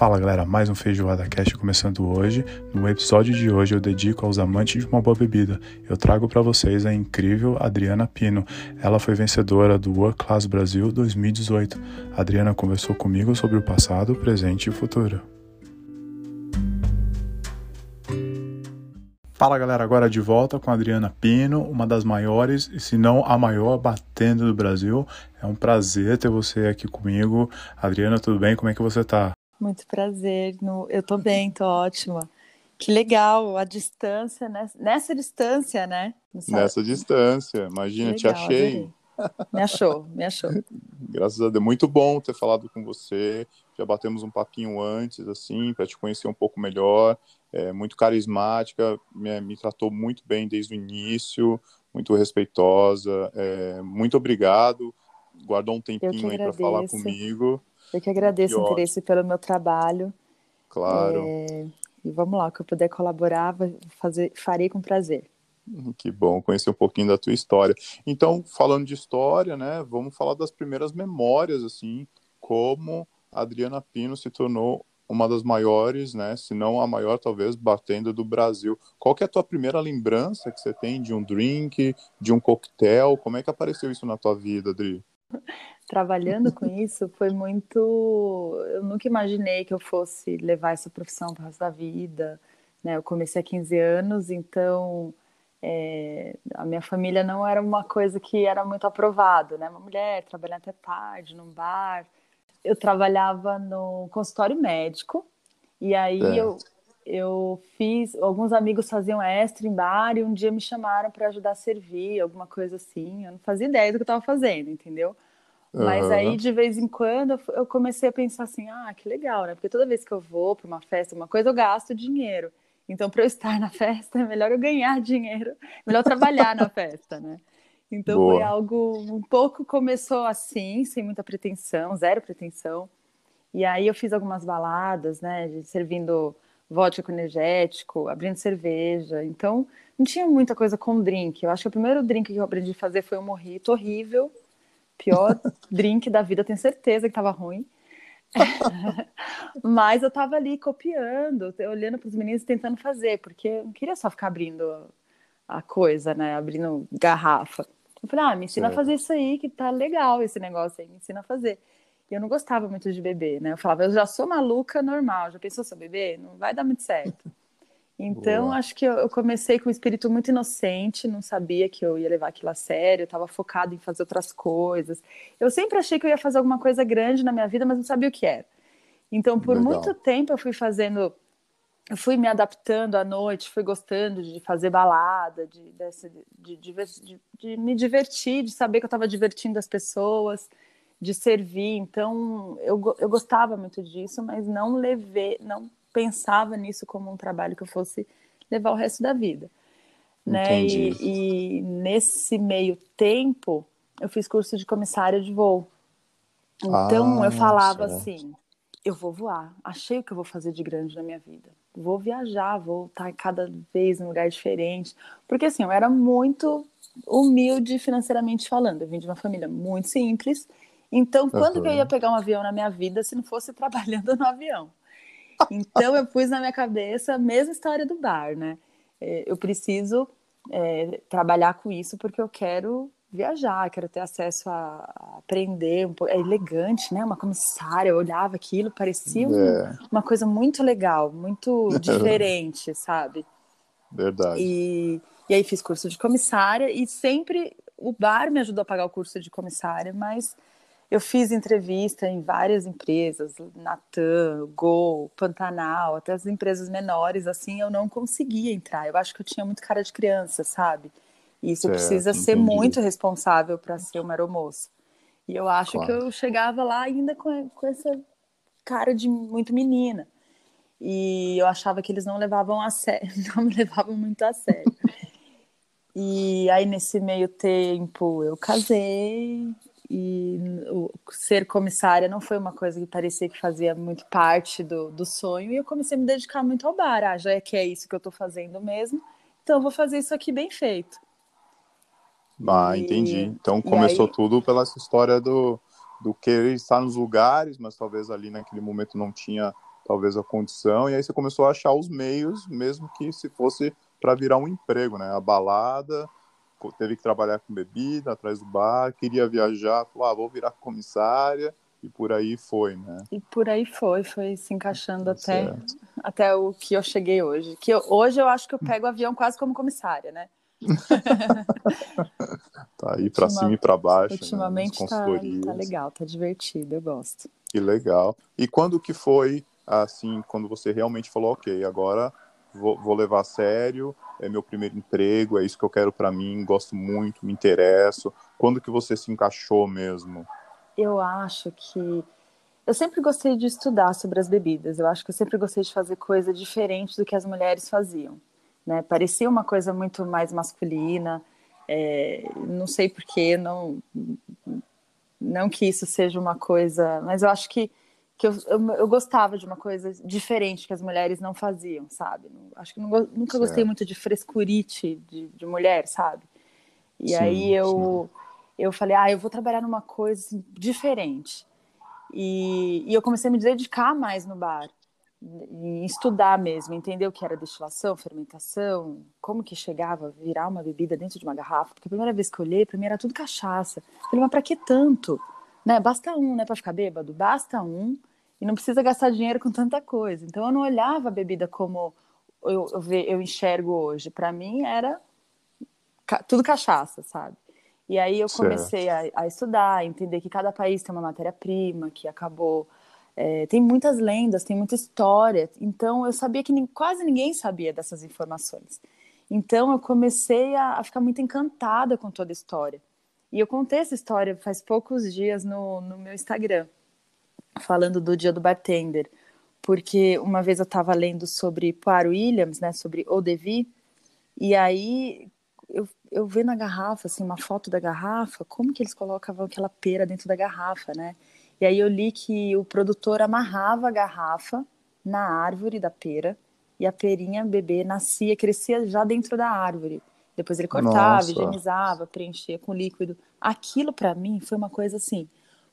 Fala galera, mais um Feijoada Cast começando hoje. No episódio de hoje eu dedico aos amantes de uma boa bebida. Eu trago para vocês a incrível Adriana Pino. Ela foi vencedora do World Class Brasil 2018. A Adriana conversou comigo sobre o passado, presente e futuro. Fala galera, agora de volta com a Adriana Pino, uma das maiores, e se não a maior batendo do Brasil. É um prazer ter você aqui comigo. Adriana, tudo bem? Como é que você tá? Muito prazer. No... Eu tô bem, tô ótima. Que legal, a distância, né? nessa distância, né? Nessa distância, imagina, legal, te achei. Adorei. Me achou, me achou. Graças a Deus, muito bom ter falado com você. Já batemos um papinho antes, assim, para te conhecer um pouco melhor. É, muito carismática, me, me, tratou muito bem desde o início, muito respeitosa. É, muito obrigado. Guardou um tempinho aí para falar comigo. Eu que agradeço que o interesse pelo meu trabalho. Claro. É, e vamos lá, o que eu puder colaborar, fazer, farei com prazer. Uhum, que bom conhecer um pouquinho da tua história. Então, falando de história, né, vamos falar das primeiras memórias, assim, como a Adriana Pino se tornou uma das maiores, né, se não a maior, talvez, batendo do Brasil. Qual que é a tua primeira lembrança que você tem de um drink, de um coquetel? Como é que apareceu isso na tua vida, Adri? Trabalhando com isso foi muito. Eu nunca imaginei que eu fosse levar essa profissão para o resto da vida. Né? Eu comecei há 15 anos, então é, a minha família não era uma coisa que era muito aprovado, né? Uma mulher trabalhando até tarde num bar. Eu trabalhava no consultório médico e aí é. eu, eu fiz. Alguns amigos faziam extra em bar e um dia me chamaram para ajudar a servir, alguma coisa assim. Eu não fazia ideia do que eu estava fazendo, entendeu? Mas uhum. aí, de vez em quando, eu comecei a pensar assim: ah, que legal, né? Porque toda vez que eu vou para uma festa, uma coisa, eu gasto dinheiro. Então, para eu estar na festa, é melhor eu ganhar dinheiro, melhor trabalhar na festa, né? Então, Boa. foi algo. Um pouco começou assim, sem muita pretensão, zero pretensão. E aí, eu fiz algumas baladas, né? Servindo vodka com energético, abrindo cerveja. Então, não tinha muita coisa com drink. Eu acho que o primeiro drink que eu aprendi a fazer foi um morrito horrível pior drink da vida, tenho certeza que estava ruim. Mas eu estava ali copiando, olhando para os meninos tentando fazer, porque eu não queria só ficar abrindo a coisa, né? Abrindo garrafa. Eu falei, ah, me ensina a fazer isso aí, que tá legal esse negócio aí, me ensina a fazer. E eu não gostava muito de beber, né? Eu falava, eu já sou maluca normal, já pensou se eu beber? Não vai dar muito certo. Então, Boa. acho que eu comecei com um espírito muito inocente, não sabia que eu ia levar aquilo a sério, estava focado em fazer outras coisas. Eu sempre achei que eu ia fazer alguma coisa grande na minha vida, mas não sabia o que era. Então, por Legal. muito tempo, eu fui fazendo, eu fui me adaptando à noite, fui gostando de fazer balada, de, de, de, de me divertir, de saber que eu estava divertindo as pessoas, de servir. Então, eu, eu gostava muito disso, mas não levei, não pensava nisso como um trabalho que eu fosse levar o resto da vida. Né? E, e, nesse meio tempo, eu fiz curso de comissária de voo. Então ah, eu falava certo. assim: eu vou voar, achei o que eu vou fazer de grande na minha vida. Vou viajar, vou estar cada vez em um lugar diferente. Porque assim, eu era muito humilde financeiramente falando. Eu vim de uma família muito simples. Então, quando uhum. que eu ia pegar um avião na minha vida se não fosse trabalhando no avião? Então eu pus na minha cabeça a mesma história do bar, né? É, eu preciso é, trabalhar com isso porque eu quero viajar, quero ter acesso a, a aprender um pouco. É elegante, né? Uma comissária, eu olhava aquilo, parecia é. uma coisa muito legal, muito diferente, sabe? Verdade. E, e aí fiz curso de comissária e sempre o bar me ajudou a pagar o curso de comissária, mas eu fiz entrevista em várias empresas, Natan, Gol, Pantanal, até as empresas menores, assim, eu não conseguia entrar. Eu acho que eu tinha muito cara de criança, sabe? E isso certo, precisa entendi. ser muito responsável para ser uma aeromoça. E eu acho claro. que eu chegava lá ainda com, com essa cara de muito menina. E eu achava que eles não levavam a sério, não me levavam muito a sério. E aí, nesse meio tempo, eu casei e o, ser comissária não foi uma coisa que parecia que fazia muito parte do, do sonho, e eu comecei a me dedicar muito ao bar. Ah, já é que é isso que eu estou fazendo mesmo, então eu vou fazer isso aqui bem feito. Ah, e, entendi. Então começou aí... tudo pela história do, do querer estar nos lugares, mas talvez ali naquele momento não tinha talvez a condição, e aí você começou a achar os meios, mesmo que se fosse para virar um emprego, né? A balada, teve que trabalhar com bebida atrás do bar, queria viajar, falou, ah, vou virar comissária, e por aí foi, né? E por aí foi, foi se encaixando até, até o que eu cheguei hoje. Que eu, hoje eu acho que eu pego o avião quase como comissária, né? tá aí para cima e para baixo. Né, ultimamente né, tá, tá legal, tá divertido, eu gosto. Que legal. E quando que foi, assim, quando você realmente falou, ok, agora vou, vou levar a sério, é meu primeiro emprego, é isso que eu quero para mim, gosto muito, me interesso. Quando que você se encaixou mesmo? Eu acho que eu sempre gostei de estudar sobre as bebidas. Eu acho que eu sempre gostei de fazer coisa diferente do que as mulheres faziam. Né? Parecia uma coisa muito mais masculina. É, não sei porquê, não, não que isso seja uma coisa, mas eu acho que que eu, eu, eu, gostava de uma coisa diferente que as mulheres não faziam, sabe? Acho que não, nunca certo. gostei muito de frescurite de, de mulher, sabe? E sim, aí eu, eu falei, ah, eu vou trabalhar numa coisa assim, diferente. E, e eu comecei a me dedicar mais no bar, em estudar mesmo, entender o que era destilação, fermentação, como que chegava a virar uma bebida dentro de uma garrafa. Porque a primeira vez que eu olhei, para mim era tudo cachaça. Eu falei, mas para que tanto? Né? Basta um, né, para ficar bêbado? Basta um e não precisa gastar dinheiro com tanta coisa. Então eu não olhava a bebida como eu, eu, eu enxergo hoje. Para mim era ca tudo cachaça, sabe? E aí eu comecei a, a, estudar, a entender que cada país tem uma matéria-prima, que acabou. É, tem muitas lendas, tem muita história. Então eu sabia que nem, quase ninguém sabia dessas informações. Então eu comecei a, a, ficar muito encantada com toda a história. E eu contei essa história faz poucos dias no, no meu Instagram falando do Dia do Bartender, porque uma vez eu estava lendo sobre Poir Williams, né, sobre Eau de Vie, e aí eu, eu vi na garrafa, assim, uma foto da garrafa, como que eles colocavam aquela pera dentro da garrafa, né? E aí eu li que o produtor amarrava a garrafa na árvore da pera, e a perinha bebê nascia, crescia já dentro da árvore. Depois ele cortava, Nossa. higienizava, preenchia com líquido. Aquilo para mim foi uma coisa assim,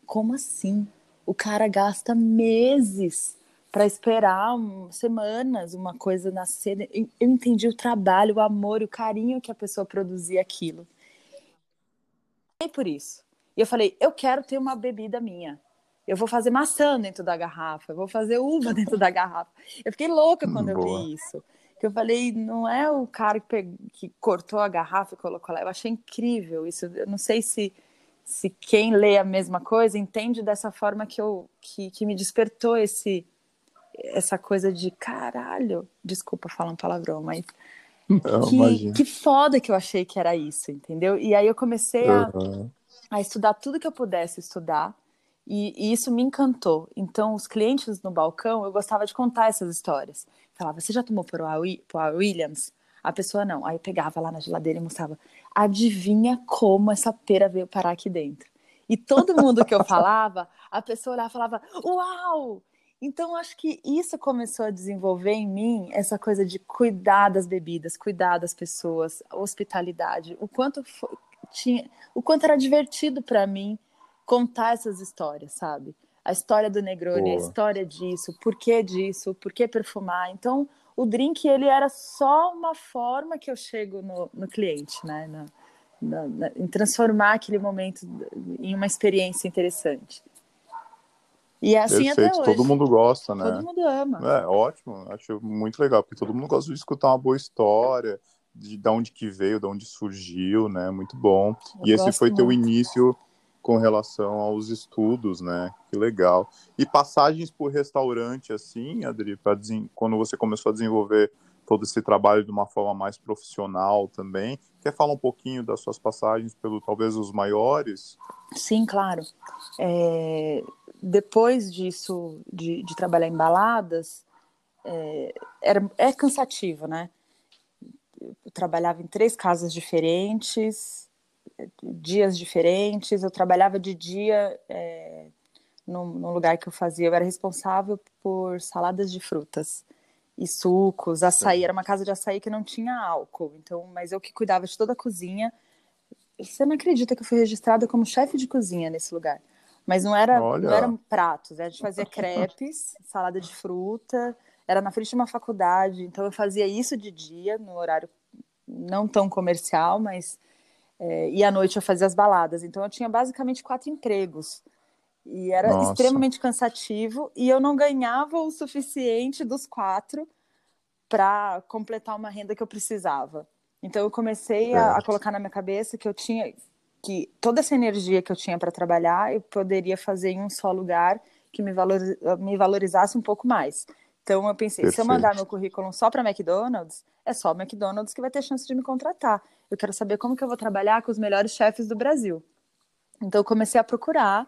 como assim? O cara gasta meses para esperar um, semanas uma coisa nascer. Eu entendi o trabalho, o amor, o carinho que a pessoa produzia aquilo. E por isso. E eu falei, eu quero ter uma bebida minha. Eu vou fazer maçã dentro da garrafa, eu vou fazer uva dentro da garrafa. Eu fiquei louca quando Boa. eu vi isso. Que eu falei, não é o cara que, que cortou a garrafa e colocou lá. Eu achei incrível isso. Eu não sei se se quem lê a mesma coisa entende dessa forma que eu que, que me despertou esse essa coisa de caralho, desculpa falar um palavrão, mas Não, que, que foda que eu achei que era isso, entendeu? E aí eu comecei a, uhum. a estudar tudo que eu pudesse estudar e, e, isso me encantou. Então, os clientes no balcão, eu gostava de contar essas histórias. Falava, você já tomou por a Williams? A pessoa não. Aí eu pegava lá na geladeira e mostrava adivinha como essa pera veio parar aqui dentro. E todo mundo que eu falava, a pessoa olhava e falava, uau! Então, acho que isso começou a desenvolver em mim essa coisa de cuidar das bebidas, cuidar das pessoas, hospitalidade, o quanto foi, tinha, o quanto era divertido para mim contar essas histórias, sabe? A história do Negroni, Boa. a história disso, o porquê disso, o porquê perfumar. Então, o drink ele era só uma forma que eu chego no, no cliente, né? Na, na, na, em transformar aquele momento em uma experiência interessante. E é assim Perfeito. até hoje. Todo mundo gosta, né? Todo mundo ama. É ótimo, acho muito legal, porque todo mundo gosta de escutar uma boa história, de, de onde que veio, de onde surgiu, né? Muito bom. Eu e esse foi muito. teu início com relação aos estudos, né? Que legal. E passagens por restaurante, assim, Adri, pra, quando você começou a desenvolver todo esse trabalho de uma forma mais profissional também. Quer falar um pouquinho das suas passagens pelo talvez os maiores? Sim, claro. É, depois disso, de, de, trabalhar em baladas, é, era, é cansativo, né? Eu trabalhava em três casas diferentes, dias diferentes. Eu trabalhava de dia é, num, lugar que eu fazia. Eu era responsável por saladas de frutas e sucos, açaí. Era uma casa de açaí que não tinha álcool. Então, mas eu que cuidava de toda a cozinha. Você não acredita que eu fui registrada como chefe de cozinha nesse lugar? Mas não era, não eram pratos, né? a gente fazia crepes, salada de fruta, era na frente de uma faculdade, então eu fazia isso de dia, no horário não tão comercial, mas. É, e à noite eu fazia as baladas. Então eu tinha basicamente quatro empregos. E era Nossa. extremamente cansativo, e eu não ganhava o suficiente dos quatro para completar uma renda que eu precisava. Então eu comecei a, a, colocar na minha cabeça que eu tinha que toda essa energia que eu tinha para trabalhar eu poderia fazer em um só lugar que me, valor, me valorizasse um pouco mais. Então eu pensei, Perfeito. se eu mandar meu currículo só para McDonald's, é só o McDonald's que vai ter chance de me contratar. Eu quero saber como que eu vou trabalhar com os melhores chefes do Brasil. Então eu comecei a procurar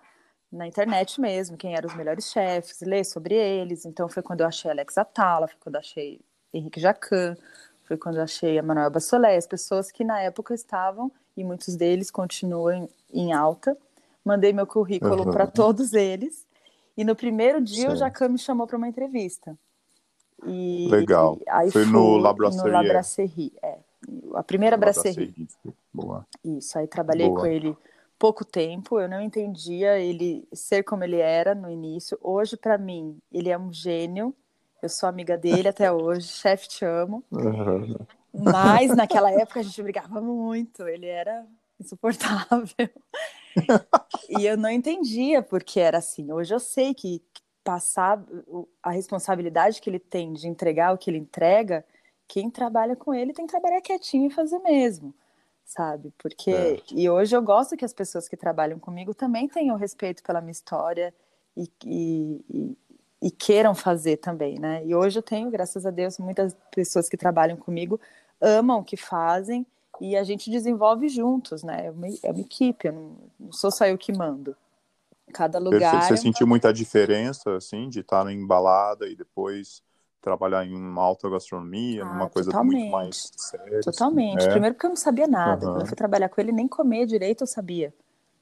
na internet mesmo quem eram os melhores chefes, ler sobre eles. Então foi quando eu achei Alex Atala, foi quando eu achei Henrique Jacan, foi quando eu achei a Manuel Bassolé, as pessoas que na época estavam, e muitos deles continuam em alta. Mandei meu currículo uhum. para todos eles. E no primeiro dia Sim. o Jacan me chamou para uma entrevista. E, Legal. Aí Foi no Labrasserie. No Labrasserie, é. A primeira brasserie. Boa. Isso, aí trabalhei Boa. com ele pouco tempo, eu não entendia ele ser como ele era no início. Hoje, para mim, ele é um gênio. Eu sou amiga dele até hoje, chefe, te amo. Uhum. Mas naquela época a gente brigava muito, ele era insuportável. e eu não entendia porque era assim. Hoje eu sei que passar a responsabilidade que ele tem de entregar o que ele entrega, quem trabalha com ele tem que trabalhar quietinho e fazer mesmo, sabe? Porque é. e hoje eu gosto que as pessoas que trabalham comigo também tenham respeito pela minha história e, e, e, e queiram fazer também, né? E hoje eu tenho, graças a Deus, muitas pessoas que trabalham comigo amam o que fazem e a gente desenvolve juntos, né? É uma, é uma equipe, eu não, não sou só eu que mando. Cada lugar. Você, sentiu muita diferença, assim, de estar em balada e depois trabalhar em uma alta gastronomia, ah, uma coisa muito mais séria? Assim? Totalmente. Assim. Primeiro porque eu não sabia nada. Uhum. Quando eu fui trabalhar com ele, nem comer direito eu sabia.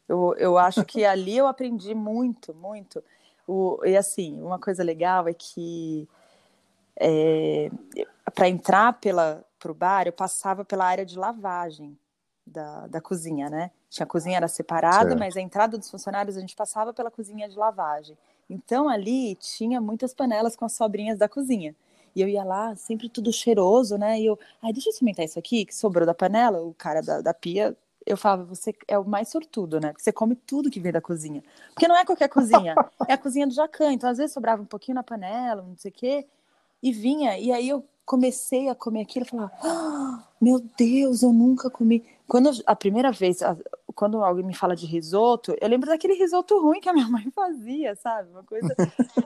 Eu, eu acho que ali eu aprendi muito, muito. O, e assim, uma coisa legal é que é, para entrar para o bar, eu passava pela área de lavagem da, da cozinha, né? Tinha a cozinha era separada, certo. mas a entrada dos funcionários a gente passava pela cozinha de lavagem. Então ali tinha muitas panelas com as sobrinhas da cozinha. E eu ia lá, sempre tudo cheiroso, né? E eu, ai, deixa eu experimentar isso aqui, que sobrou da panela, o cara da, da pia. Eu falava, você é o mais sortudo, né? Porque você come tudo que vem da cozinha. Porque não é qualquer cozinha, é a cozinha do Jacan. Então, às vezes, sobrava um pouquinho na panela, não sei o quê, e vinha. E aí eu comecei a comer aquilo e falava, ah, meu Deus, eu nunca comi. Quando a primeira vez, quando alguém me fala de risoto, eu lembro daquele risoto ruim que a minha mãe fazia, sabe? Uma coisa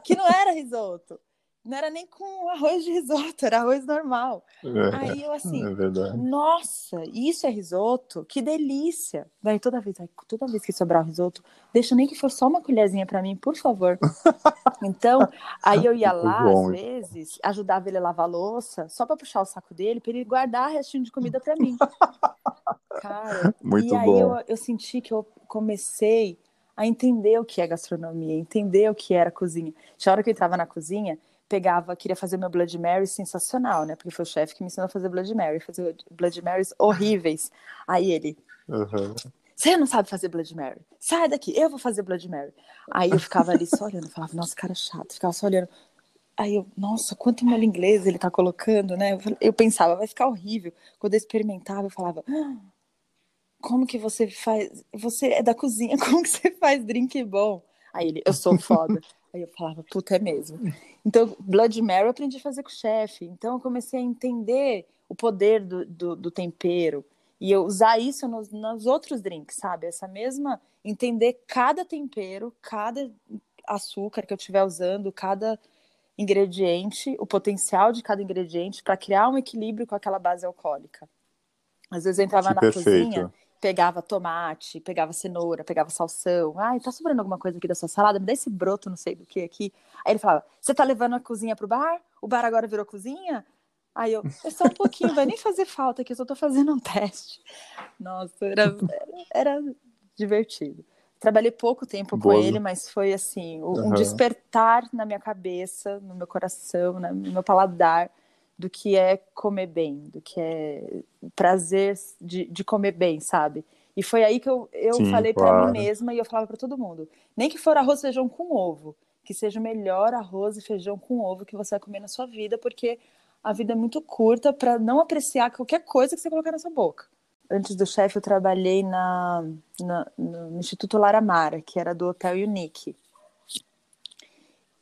que não era risoto. Não era nem com arroz de risoto, era arroz normal. É, Aí eu assim, é nossa, isso é risoto? Que delícia! Daí toda vez, toda vez que sobrar o risoto, deixa nem que for só uma colherzinha para mim, por favor. então, aí eu ia lá, às vezes, ajudava ele a lavar a louça, só para puxar o saco dele, para ele guardar restinho de comida para mim. Cara, Muito e aí bom. Eu, eu senti que eu comecei a entender o que é gastronomia, entender o que era cozinha. Tinha hora que eu entrava na cozinha, pegava, queria fazer meu Blood Mary sensacional, né? Porque foi o chefe que me ensinou a fazer Blood Mary, fazer Blood Marys horríveis. Aí ele, uhum. você não sabe fazer Blood Mary, sai daqui, eu vou fazer Blood Mary. Aí eu ficava ali só olhando, falava, nossa, cara chato, ficava só olhando. Aí eu, nossa, quanto molho inglês ele tá colocando, né? Eu, pensava, vai ficar horrível. Quando eu experimentava, eu falava, ah, como que você faz? Você é da cozinha, como que você faz drink bom? Aí ele, eu sou foda. Aí eu falava, puta, é mesmo. Então, Blood Mary eu aprendi a fazer com o chefe. Então, eu comecei a entender o poder do, do, do tempero. E eu usar isso nos, nos outros drinks, sabe? Essa mesma. Entender cada tempero, cada açúcar que eu estiver usando, cada ingrediente, o potencial de cada ingrediente para criar um equilíbrio com aquela base alcoólica. Às vezes eu entrava que na perfeito. cozinha pegava tomate, pegava cenoura, pegava salsão. Ai, tá sobrando alguma coisa aqui da sua salada? Me dá esse broto, não sei do que aqui. Aí ele falava: Você tá levando a cozinha pro bar? O bar agora virou cozinha? Aí eu, é só um pouquinho, vai nem fazer falta aqui, eu só tô fazendo um teste. Nossa, era, era divertido. Trabalhei pouco tempo Boa. com ele, mas foi assim, um uhum. despertar na minha cabeça, no meu coração, no meu paladar, do que é comer bem, do que é prazer de, de comer bem, sabe? E foi aí que eu, eu Sim, falei claro. para mim mesma e eu falava para todo mundo: nem que for arroz e feijão com ovo, que seja o melhor arroz e feijão com ovo que você vai comer na sua vida, porque a vida é muito curta para não apreciar qualquer coisa que você colocar na sua boca. Antes do chefe, eu trabalhei na, na, no Instituto Laramara, que era do Hotel Unique.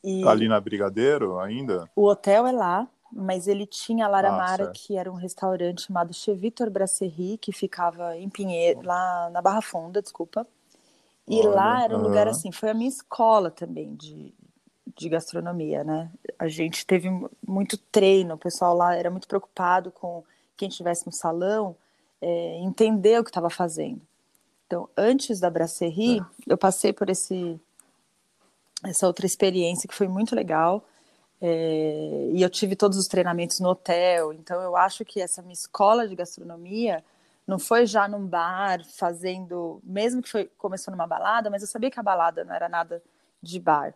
E Ali na Brigadeiro ainda? O hotel é lá, mas ele tinha a Laramara, ah, que era um restaurante chamado Che Vitor Brasserie, que ficava em Pinheiro, lá na Barra Funda, desculpa. E Olha, lá era um uh -huh. lugar assim, foi a minha escola também de, de gastronomia, né? A gente teve muito treino, o pessoal lá era muito preocupado com quem estivesse no salão, é, entender o que estava fazendo. Então, antes da Brasserie, é. eu passei por esse essa outra experiência que foi muito legal. É, e eu tive todos os treinamentos no hotel, então eu acho que essa minha escola de gastronomia não foi já num bar fazendo, mesmo que foi, começou numa balada, mas eu sabia que a balada não era nada de bar,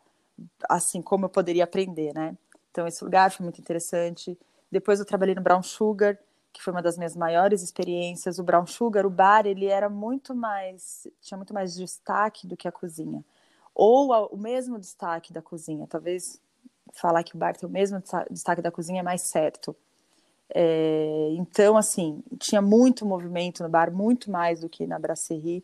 assim como eu poderia aprender, né? Então esse lugar foi muito interessante. Depois eu trabalhei no Brown Sugar, que foi uma das minhas maiores experiências. O Brown Sugar, o bar, ele era muito mais, tinha muito mais destaque do que a cozinha ou o mesmo destaque da cozinha. Talvez falar que o bar tem o mesmo destaque da cozinha é mais certo. É, então, assim, tinha muito movimento no bar, muito mais do que na brasserie.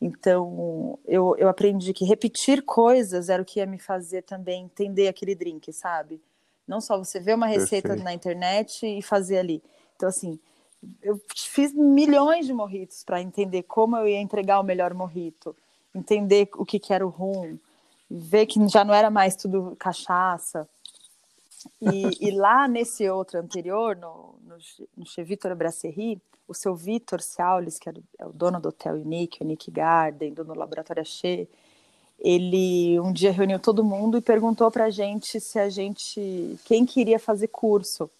Então, eu, eu aprendi que repetir coisas era o que ia me fazer também entender aquele drink, sabe? Não só você ver uma receita Perfeito. na internet e fazer ali. Então, assim, eu fiz milhões de morritos para entender como eu ia entregar o melhor morrito entender o que, que era o rum, ver que já não era mais tudo cachaça. E, e lá nesse outro anterior, no, no, no Che Vitor Brasserie, o seu Vitor Ciaulis, que é o dono do Hotel Unique, Unique Garden, dono do Laboratório Che, ele um dia reuniu todo mundo e perguntou para a gente se a gente, quem queria fazer curso,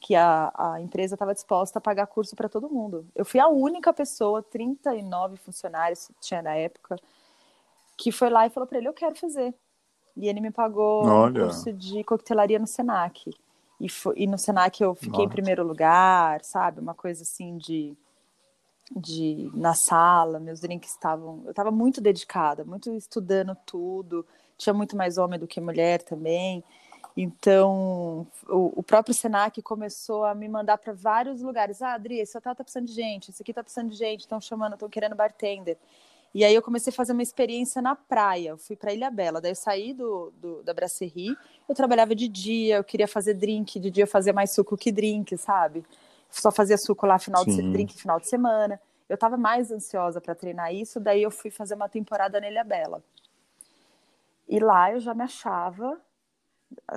que a, a empresa estava disposta a pagar curso para todo mundo. Eu fui a única pessoa, 39 funcionários tinha na época, que foi lá e falou para ele: Eu quero fazer. E ele me pagou Olha. um curso de coquetelaria no Senac. E, foi, e no Senac eu fiquei Nossa. em primeiro lugar, sabe? Uma coisa assim de, de na sala, meus drinks estavam. Eu estava muito dedicada, muito estudando tudo. Tinha muito mais homem do que mulher também. Então, o, o próprio Senac começou a me mandar para vários lugares. Ah, Adri, esse hotel tá precisando de gente, esse aqui tá precisando de gente, estão chamando, estão querendo bartender. E aí eu comecei a fazer uma experiência na praia. Eu fui para Ilha Bela. Daí eu saí do, do, da brasserie. Eu trabalhava de dia, eu queria fazer drink. De dia eu fazia mais suco que drink, sabe? Só fazia suco lá final Sim. de drink final de semana. Eu estava mais ansiosa para treinar isso. Daí eu fui fazer uma temporada na Ilha Bela. E lá eu já me achava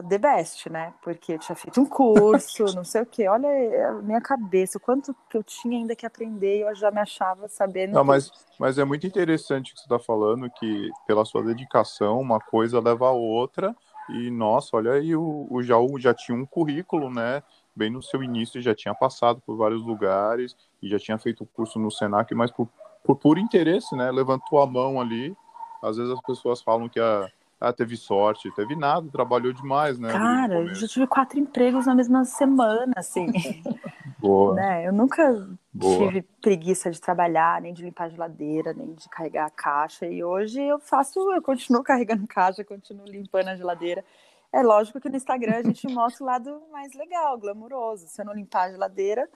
the best, né? Porque eu tinha feito um curso, não sei o quê. Olha a minha cabeça, o quanto que eu tinha ainda que aprender, eu já me achava sabendo. Não, mas, mas é muito interessante o que você está falando, que pela sua dedicação, uma coisa leva a outra. E, nossa, olha aí, o, o Jaú já tinha um currículo, né? Bem no seu início, já tinha passado por vários lugares e já tinha feito o curso no Senac, mas por, por puro interesse, né? Levantou a mão ali. Às vezes as pessoas falam que a ah, teve sorte, teve nada, trabalhou demais, né? Cara, eu já tive quatro empregos na mesma semana, assim. Boa. né? Eu nunca Boa. tive preguiça de trabalhar, nem de limpar a geladeira, nem de carregar a caixa. E hoje eu faço, eu continuo carregando caixa, continuo limpando a geladeira. É lógico que no Instagram a gente mostra o lado mais legal, glamuroso. Se eu não limpar a geladeira,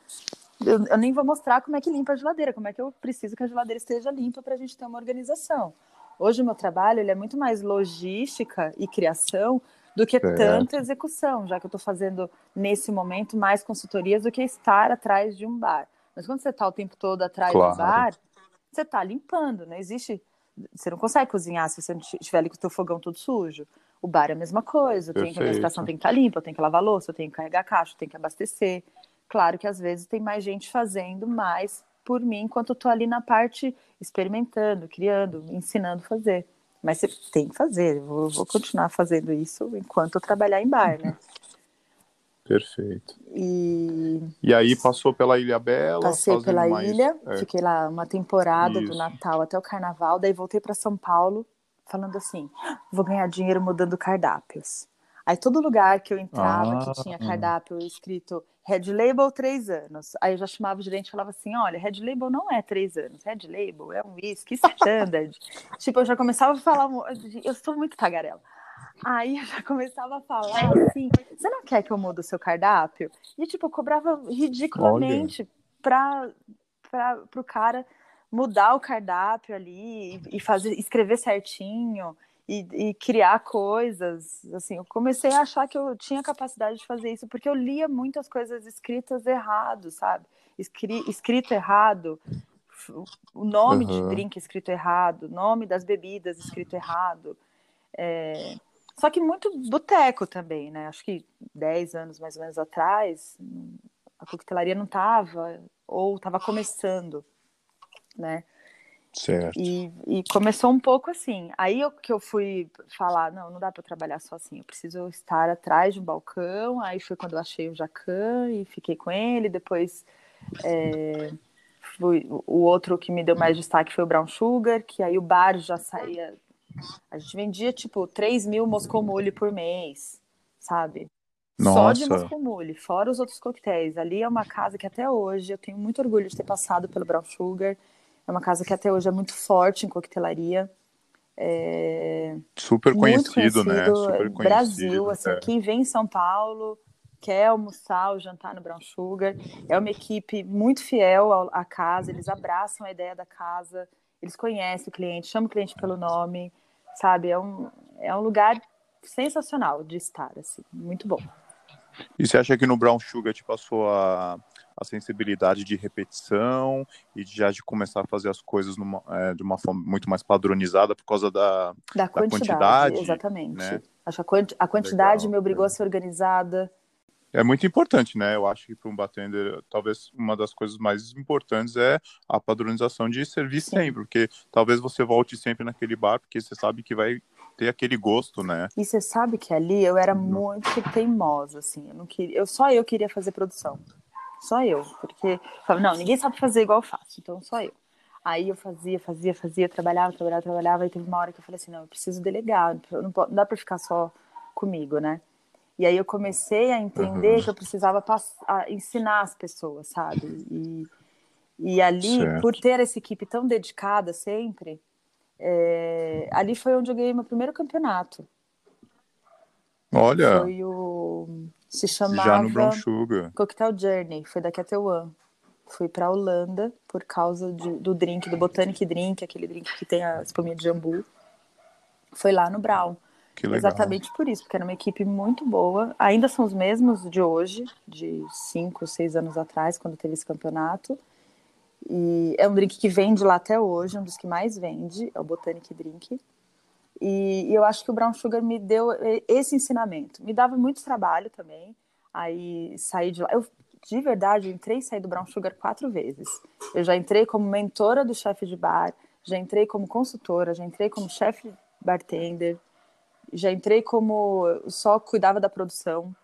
eu, eu nem vou mostrar como é que limpa a geladeira, como é que eu preciso que a geladeira esteja limpa para a gente ter uma organização. Hoje o meu trabalho ele é muito mais logística e criação do que certo. tanta execução, já que eu estou fazendo nesse momento mais consultorias do que estar atrás de um bar. Mas quando você está o tempo todo atrás claro. do bar, você está limpando, não existe. Você não consegue cozinhar se você estiver ali com o seu fogão todo sujo. O bar é a mesma coisa, tem que, a estação tem que estar tá limpa, tem que lavar louça, tem que carregar caixa, tem que abastecer. Claro que às vezes tem mais gente fazendo, mas por mim enquanto eu tô ali na parte experimentando, criando, ensinando a fazer. Mas você tem que fazer, eu vou, vou continuar fazendo isso enquanto eu trabalhar em bar, né? Perfeito. E... e aí passou pela Ilha Bela? Passei pela mais... ilha, é. fiquei lá uma temporada Isso. do Natal até o Carnaval, daí voltei para São Paulo falando assim, vou ganhar dinheiro mudando cardápios. Aí todo lugar que eu entrava ah, que tinha cardápio escrito Red Label três anos. Aí eu já chamava o gerente e falava assim: olha, Red Label não é três anos, Red Label é um whisky standard. tipo, eu já começava a falar, eu sou muito tagarela. Aí eu já começava a falar assim: você não quer que eu mude o seu cardápio? E tipo, eu cobrava ridiculamente para o cara mudar o cardápio ali e fazer, escrever certinho e, e, criar coisas. Assim, eu comecei a achar que eu tinha capacidade de fazer isso, porque eu lia muitas coisas escritas errado, sabe? Escri, escrito errado, o nome uhum. de drink escrito errado, nome das bebidas escrito errado. É... Só que muito boteco também, né? Acho que 10 anos mais ou menos atrás, a coquetelaria não estava, ou estava começando, né? Certo. E, e, começou um pouco assim. Aí eu, que eu fui falar, não, não dá para trabalhar só assim, eu preciso estar atrás de um balcão. Aí foi quando eu achei o Jacan e fiquei com ele. Depois é, fui, o outro que me deu mais destaque foi o Brown Sugar, que aí o bar já saía. A gente vendia tipo 3 mil Moscou Mule por mês, sabe? Nossa. Só de Moscou Mule, fora os outros coquetéis. Ali é uma casa que até hoje eu tenho muito orgulho de ter passado pelo Brown Sugar é uma casa que até hoje é muito forte em coquetelaria. É... Super conhecido, né? Super conhecido. Brasil, assim, é. quem vem em São Paulo quer almoçar ou jantar no Brown Sugar. É uma equipe muito fiel à casa, eles abraçam a ideia da casa, eles conhecem o cliente, chamam o cliente pelo nome, sabe? É um, é um lugar sensacional de estar, assim, muito bom. E você acha que no Brown Sugar te passou a a sensibilidade de repetição e já de começar a fazer as coisas numa, é, de uma forma muito mais padronizada por causa da, da, quantidade, da quantidade. Exatamente. Né? Acho a, quanti a quantidade Legal, me obrigou é. a ser organizada. É muito importante, né? Eu acho que para um bartender, talvez uma das coisas mais importantes é a padronização de servir Sim. sempre, porque talvez você volte sempre naquele bar, porque você sabe que vai ter aquele gosto, né? E você sabe que ali eu era uhum. muito teimosa, assim, eu não queria, eu só eu queria fazer produção. Só eu, porque falava, não, ninguém sabe fazer igual eu faço, então só eu. Aí eu fazia, fazia, fazia, trabalhava, trabalhava, trabalhava, e teve uma hora que eu falei assim, não, eu preciso delegar, não, pode, não dá para ficar só comigo, né? E aí eu comecei a entender uhum. que eu precisava passar, ensinar as pessoas, sabe? E, e ali, certo. por ter essa equipe tão dedicada sempre, é, ali foi onde eu ganhei meu primeiro campeonato. Olha! Foi o se chamava Já no Brown Sugar. Cocktail Journey, foi da Ketel Fui para Holanda por causa de, do drink, do Botanic Drink, aquele drink que tem a espuminha de jambu. Foi lá no Brown. Que legal. Exatamente por isso, porque era uma equipe muito boa. Ainda são os mesmos de hoje, de cinco, seis anos atrás, quando teve esse campeonato. E é um drink que vende lá até hoje, um dos que mais vende, é o Botanic Drink. E, e, eu acho que o Brown Sugar me deu esse ensinamento. Me dava muito trabalho também. Aí saí de lá. Eu, de verdade, entrei e saí do Brown Sugar quatro vezes. Eu já entrei como mentora do chefe de bar, já entrei como consultora, já entrei como chefe bartender, já entrei como só cuidava da produção.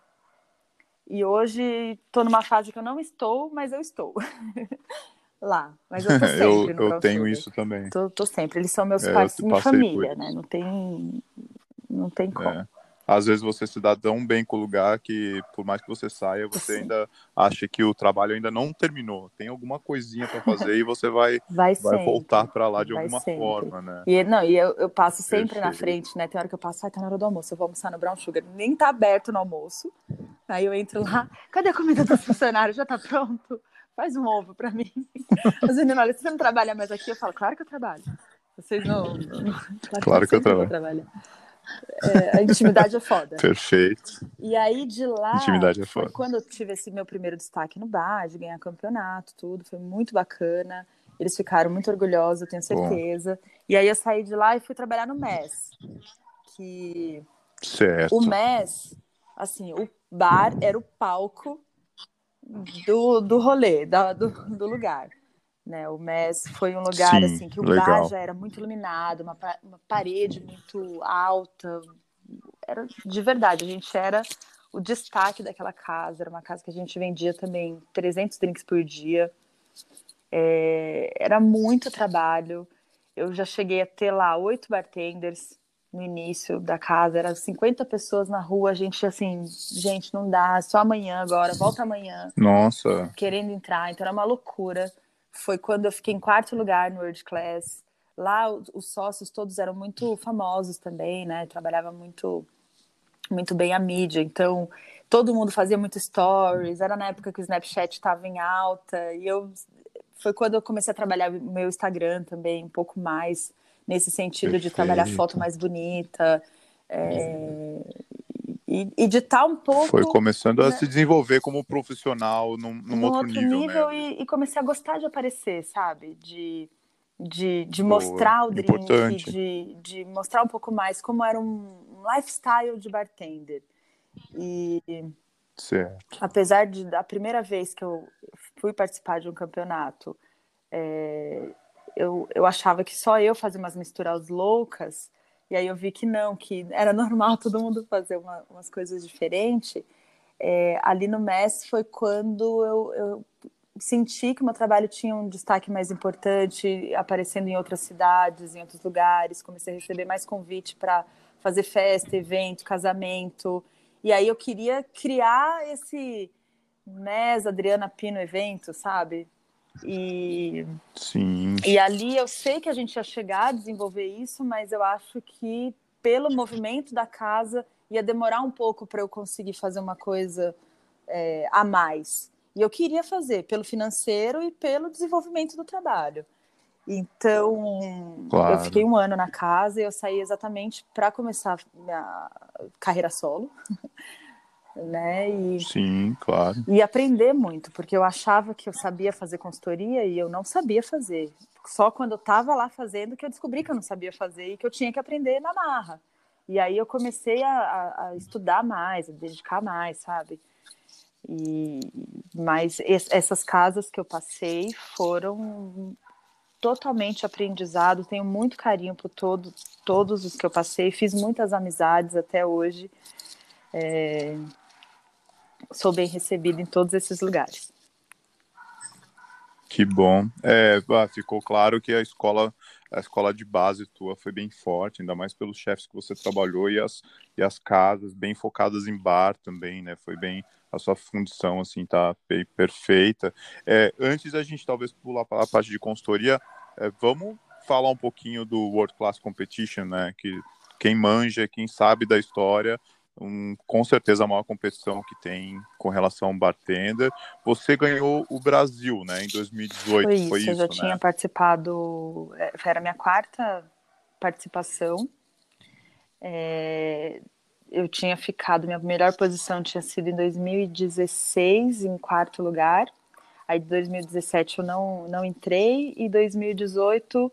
E hoje estou numa fase que eu não estou, mas eu estou. lá. Mas eu tô sempre eu, no Eu tenho isso também. Tô, tô, sempre. Eles são meus é, pais, minha família, né? Não tem, não tem como. É. Às vezes você se dá tão bem com o lugar que, por mais que você saia, você Sim. ainda acha que o trabalho ainda não terminou. Tem alguma coisinha para fazer e você vai, vai, vai voltar para lá de vai alguma sempre. forma, né? E, não, e eu, eu passo sempre Perfeito. na frente, né? Tem hora que eu passo, ai, tá na hora do almoço, eu vou almoçar no Brown Sugar. Nem tá aberto no almoço. Aí eu entro lá, cadê a comida dos funcionários? Já tá pronto? Faz um ovo para mim. Os meninos, olha, você não trabalha mais aqui? Eu falo, claro que eu trabalho. Vocês não. Claro, claro que eu trabalho. É, a intimidade é foda. Perfeito. E aí de lá, intimidade é foda. quando eu tive esse meu primeiro destaque no bar, de ganhar campeonato, tudo, foi muito bacana. Eles ficaram muito orgulhosos, eu tenho certeza. Bom. E aí eu saí de lá e fui trabalhar no MES. Que certo. o MES, assim, o bar era o palco do, do rolê, da, do, do lugar. Né? O MES foi um lugar Sim, assim que o legal. bar já era muito iluminado, uma, uma parede muito alta. Era de verdade, a gente era o destaque daquela casa. Era uma casa que a gente vendia também 300 drinks por dia. É, era muito trabalho. Eu já cheguei a ter lá oito bartenders. No início da casa, eram 50 pessoas na rua, a gente assim, gente, não dá, só amanhã agora, volta amanhã. Nossa. Querendo entrar, então era uma loucura. Foi quando eu fiquei em quarto lugar no World Class. Lá os sócios todos eram muito famosos também, né? Trabalhava muito muito bem a mídia, então todo mundo fazia muito stories. Era na época que o Snapchat estava em alta e eu foi quando eu comecei a trabalhar meu Instagram também um pouco mais nesse sentido Perfeito. de trabalhar foto mais bonita. É, e, e, de estar tá um pouco. Foi começando né, a se desenvolver como profissional num, num, num outro, outro, nível. nível né? e, e, comecei a gostar de aparecer, sabe? De, de, de mostrar o drink, de, de mostrar um pouco mais como era um lifestyle de bartender. E. Certo. Apesar de da primeira vez que eu fui participar de um campeonato, é, eu, eu achava que só eu fazia umas misturas loucas, e aí eu vi que não, que era normal todo mundo fazer uma, umas coisas diferentes. É, ali no MES foi quando eu, eu senti que o meu trabalho tinha um destaque mais importante, aparecendo em outras cidades, em outros lugares, comecei a receber mais convite para fazer festa, evento, casamento. E aí eu queria criar esse MES Adriana Pino evento, sabe? E, Sim. e ali eu sei que a gente ia chegar a desenvolver isso, mas eu acho que pelo movimento da casa ia demorar um pouco para eu conseguir fazer uma coisa é, a mais. E eu queria fazer pelo financeiro e pelo desenvolvimento do trabalho. Então, claro. eu fiquei um ano na casa e eu saí exatamente para começar minha carreira solo. né? E, Sim, claro. E aprender muito, porque eu achava que eu sabia fazer consultoria e eu não sabia fazer. Só quando eu estava lá fazendo que eu descobri que eu não sabia fazer e que eu tinha que aprender na marra. E aí eu comecei a, a, a estudar mais, a dedicar mais, sabe? E mas essas casas que eu passei foram totalmente aprendizado. Tenho muito carinho por todo, todos os que eu passei. Fiz muitas amizades até hoje. É, sou bem recebida em todos esses lugares. Que bom. É, ficou claro que a escola, a escola de base tua foi bem forte, ainda mais pelos chefes que você trabalhou e as, e as casas bem focadas em bar também, né? Foi bem a sua função assim tá perfeita. É, antes da gente talvez pular para a parte de consultoria, é, vamos falar um pouquinho do World Class Competition, né? Que quem manja, quem sabe da história um, com certeza a maior competição que tem com relação ao bartender. Você ganhou o Brasil, né, em 2018. Foi isso, foi isso eu já né? tinha participado, é, era a minha quarta participação. É, eu tinha ficado, minha melhor posição tinha sido em 2016, em quarto lugar. Aí, em 2017 eu não, não entrei, e 2018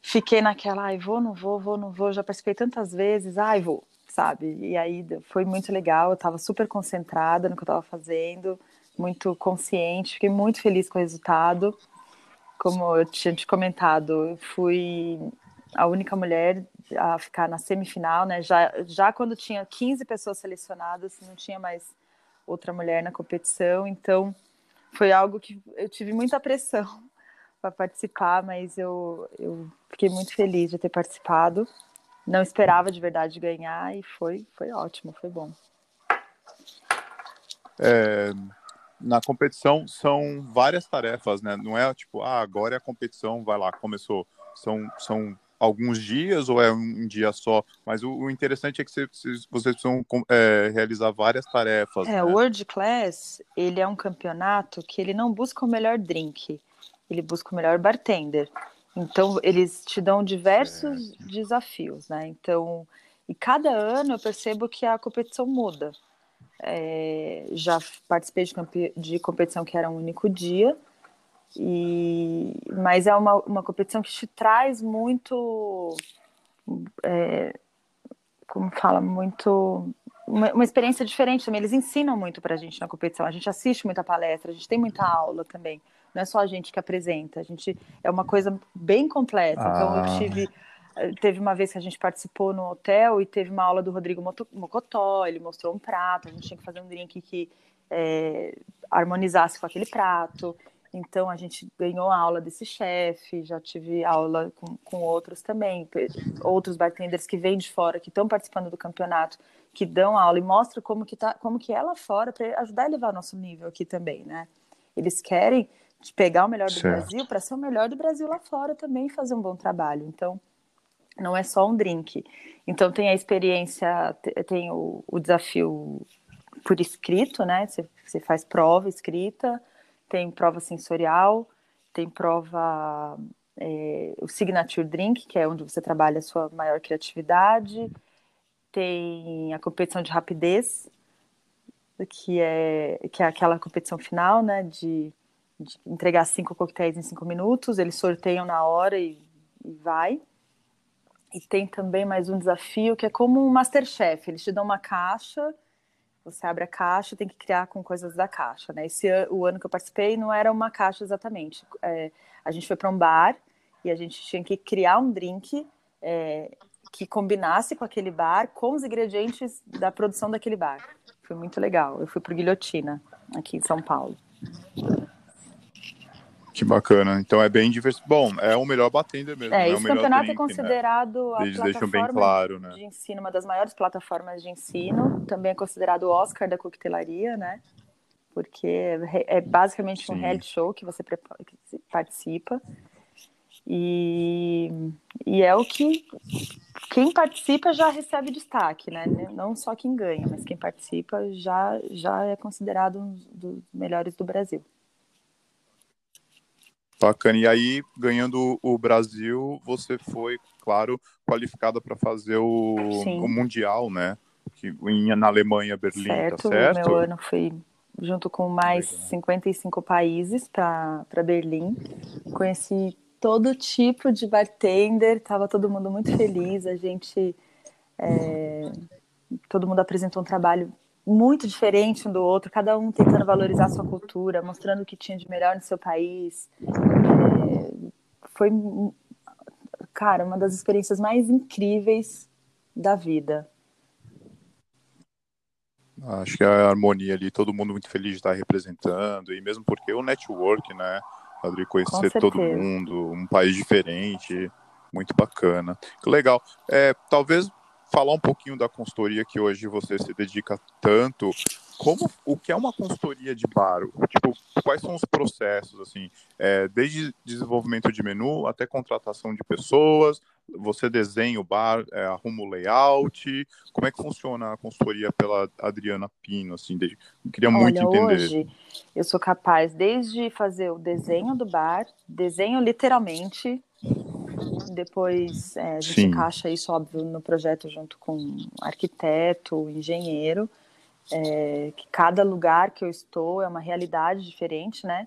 fiquei naquela, ai, vou, não vou, vou, não vou, já participei tantas vezes, ai, vou sabe? E aí foi muito legal, eu estava super concentrada no que eu estava fazendo, muito consciente, fiquei muito feliz com o resultado. Como eu tinha te comentado, fui a única mulher a ficar na semifinal, né? Já, já quando tinha 15 pessoas selecionadas, não tinha mais outra mulher na competição, então foi algo que eu tive muita pressão para participar, mas eu, eu fiquei muito feliz de ter participado não esperava de verdade ganhar e foi, foi ótimo, foi bom. É, na competição são várias tarefas, né? Não é tipo, ah, agora é a competição, vai lá, começou. São, são alguns dias ou é um dia só? Mas o, o interessante é que vocês, vocês precisam é, realizar várias tarefas. É, né? o World Class, ele é um campeonato que ele não busca o melhor drink, ele busca o melhor bartender. Então, eles te dão diversos certo. desafios, né? Então, e cada ano eu percebo que a competição muda. É, já participei de, de, competição que era um único dia, e, mas é uma, uma competição que te traz muito. É, como fala? Muito. Uma, uma, experiência diferente também. Eles ensinam muito para a gente na competição. A gente assiste muita palestra, a gente tem muita aula também não é só a gente que apresenta, a gente é uma coisa bem completa. Ah. Então eu ah. tive eh, teve uma vez que a gente participou no hotel e teve uma aula do Rodrigo Mocotó, ele mostrou um prato, a gente tinha que fazer um drink que é, harmonizasse com aquele prato. Então a gente ganhou aula desse chefe, já tive aula com, com outros também, outros bartenders que vêm de fora, que estão participando do campeonato, que dão aula e mostram como que, tá, como que é lá fora para ajudar a elevar nosso nível aqui também, né? Eles querem pegar o melhor do certo. Brasil para ser o melhor do Brasil lá fora também e fazer um bom trabalho. Então, não é só um drink. Então, tem a experiência, tem o, o desafio por escrito, né? Você, você faz prova escrita, tem prova sensorial, tem prova, é, o Signature Drink, que é onde você trabalha a sua maior criatividade, tem a competição de rapidez, que é, que é aquela competição final, né, de, de entregar cinco coquetéis em cinco minutos, eles sorteiam na hora e, e vai. E tem também mais um desafio que é como um Masterchef, eles te dão uma caixa você abre a caixa, tem que criar com coisas da caixa, né? Esse o ano que eu participei não era uma caixa exatamente. É, a gente foi para um bar e a gente tinha que criar um drink é, que combinasse com aquele bar, com os ingredientes da produção daquele bar. Foi muito legal. Eu fui para Guilhotina, aqui em São Paulo. Que bacana. Então é bem diverso. Bom, é o melhor batendo mesmo. É, é esse campeonato é drink, é considerado né? a Eles plataforma bem claro, né? de ensino, uma das maiores plataformas de ensino. Também é considerado o Oscar da coquetelaria, né? Porque é, é basicamente Sim. um reality show que você participa. E, e é o que quem participa já recebe destaque, né? Não só quem ganha, mas quem participa já, já é considerado um dos melhores do Brasil. Bacana. E aí, ganhando o Brasil, você foi, claro, qualificada para fazer o, o, Mundial, né? Que, em, na Alemanha, Berlim, certo, tá certo? Meu ano foi junto com mais Legal. 55 países para Berlim. Conheci todo tipo de bartender, estava todo mundo muito feliz. A gente. É, todo mundo apresentou um trabalho muito diferente um do outro, cada um tentando valorizar sua cultura, mostrando o que tinha de melhor no seu país. É, foi, cara, uma das experiências mais incríveis da vida. Acho que a harmonia ali, todo mundo muito feliz de estar representando, e mesmo porque o network, né, Adri, conhecer todo mundo, um país diferente, muito bacana. Legal. É, talvez falar um pouquinho da consultoria que hoje você se dedica tanto. Como o que é uma consultoria de bar? Tipo, quais são os processos assim, é, desde desenvolvimento de menu até contratação de pessoas? Você desenha o bar, é, arruma o layout? Como é que funciona a consultoria pela Adriana Pino? Assim, desde, queria Olha, muito entender. Hoje eu sou capaz desde fazer o desenho do bar, desenho literalmente depois é, a gente Sim. encaixa isso, óbvio, no projeto junto com arquiteto, engenheiro, é, que cada lugar que eu estou é uma realidade diferente, né?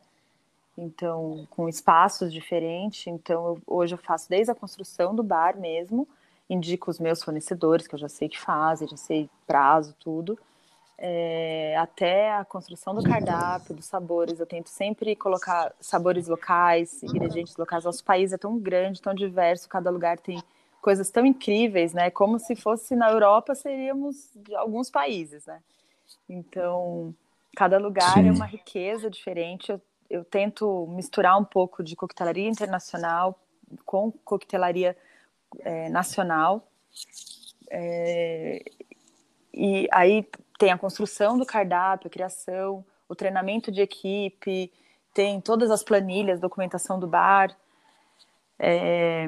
Então, com espaços diferentes. Então, eu, hoje eu faço desde a construção do bar mesmo, indico os meus fornecedores, que eu já sei que fazem, já sei prazo, tudo é, até a construção do cardápio, dos sabores. Eu tento sempre colocar sabores locais, ingredientes locais. Nosso país é tão grande, tão diverso, cada lugar tem coisas tão incríveis, né? Como se fosse na Europa, seríamos de alguns países, né? Então, cada lugar é Sim. é uma riqueza diferente. Eu, eu tento misturar um pouco de coquetelaria internacional com coquetelaria é, nacional. É, e aí tem a construção do cardápio, a criação, o treinamento de equipe, tem todas as planilhas, documentação do bar. É...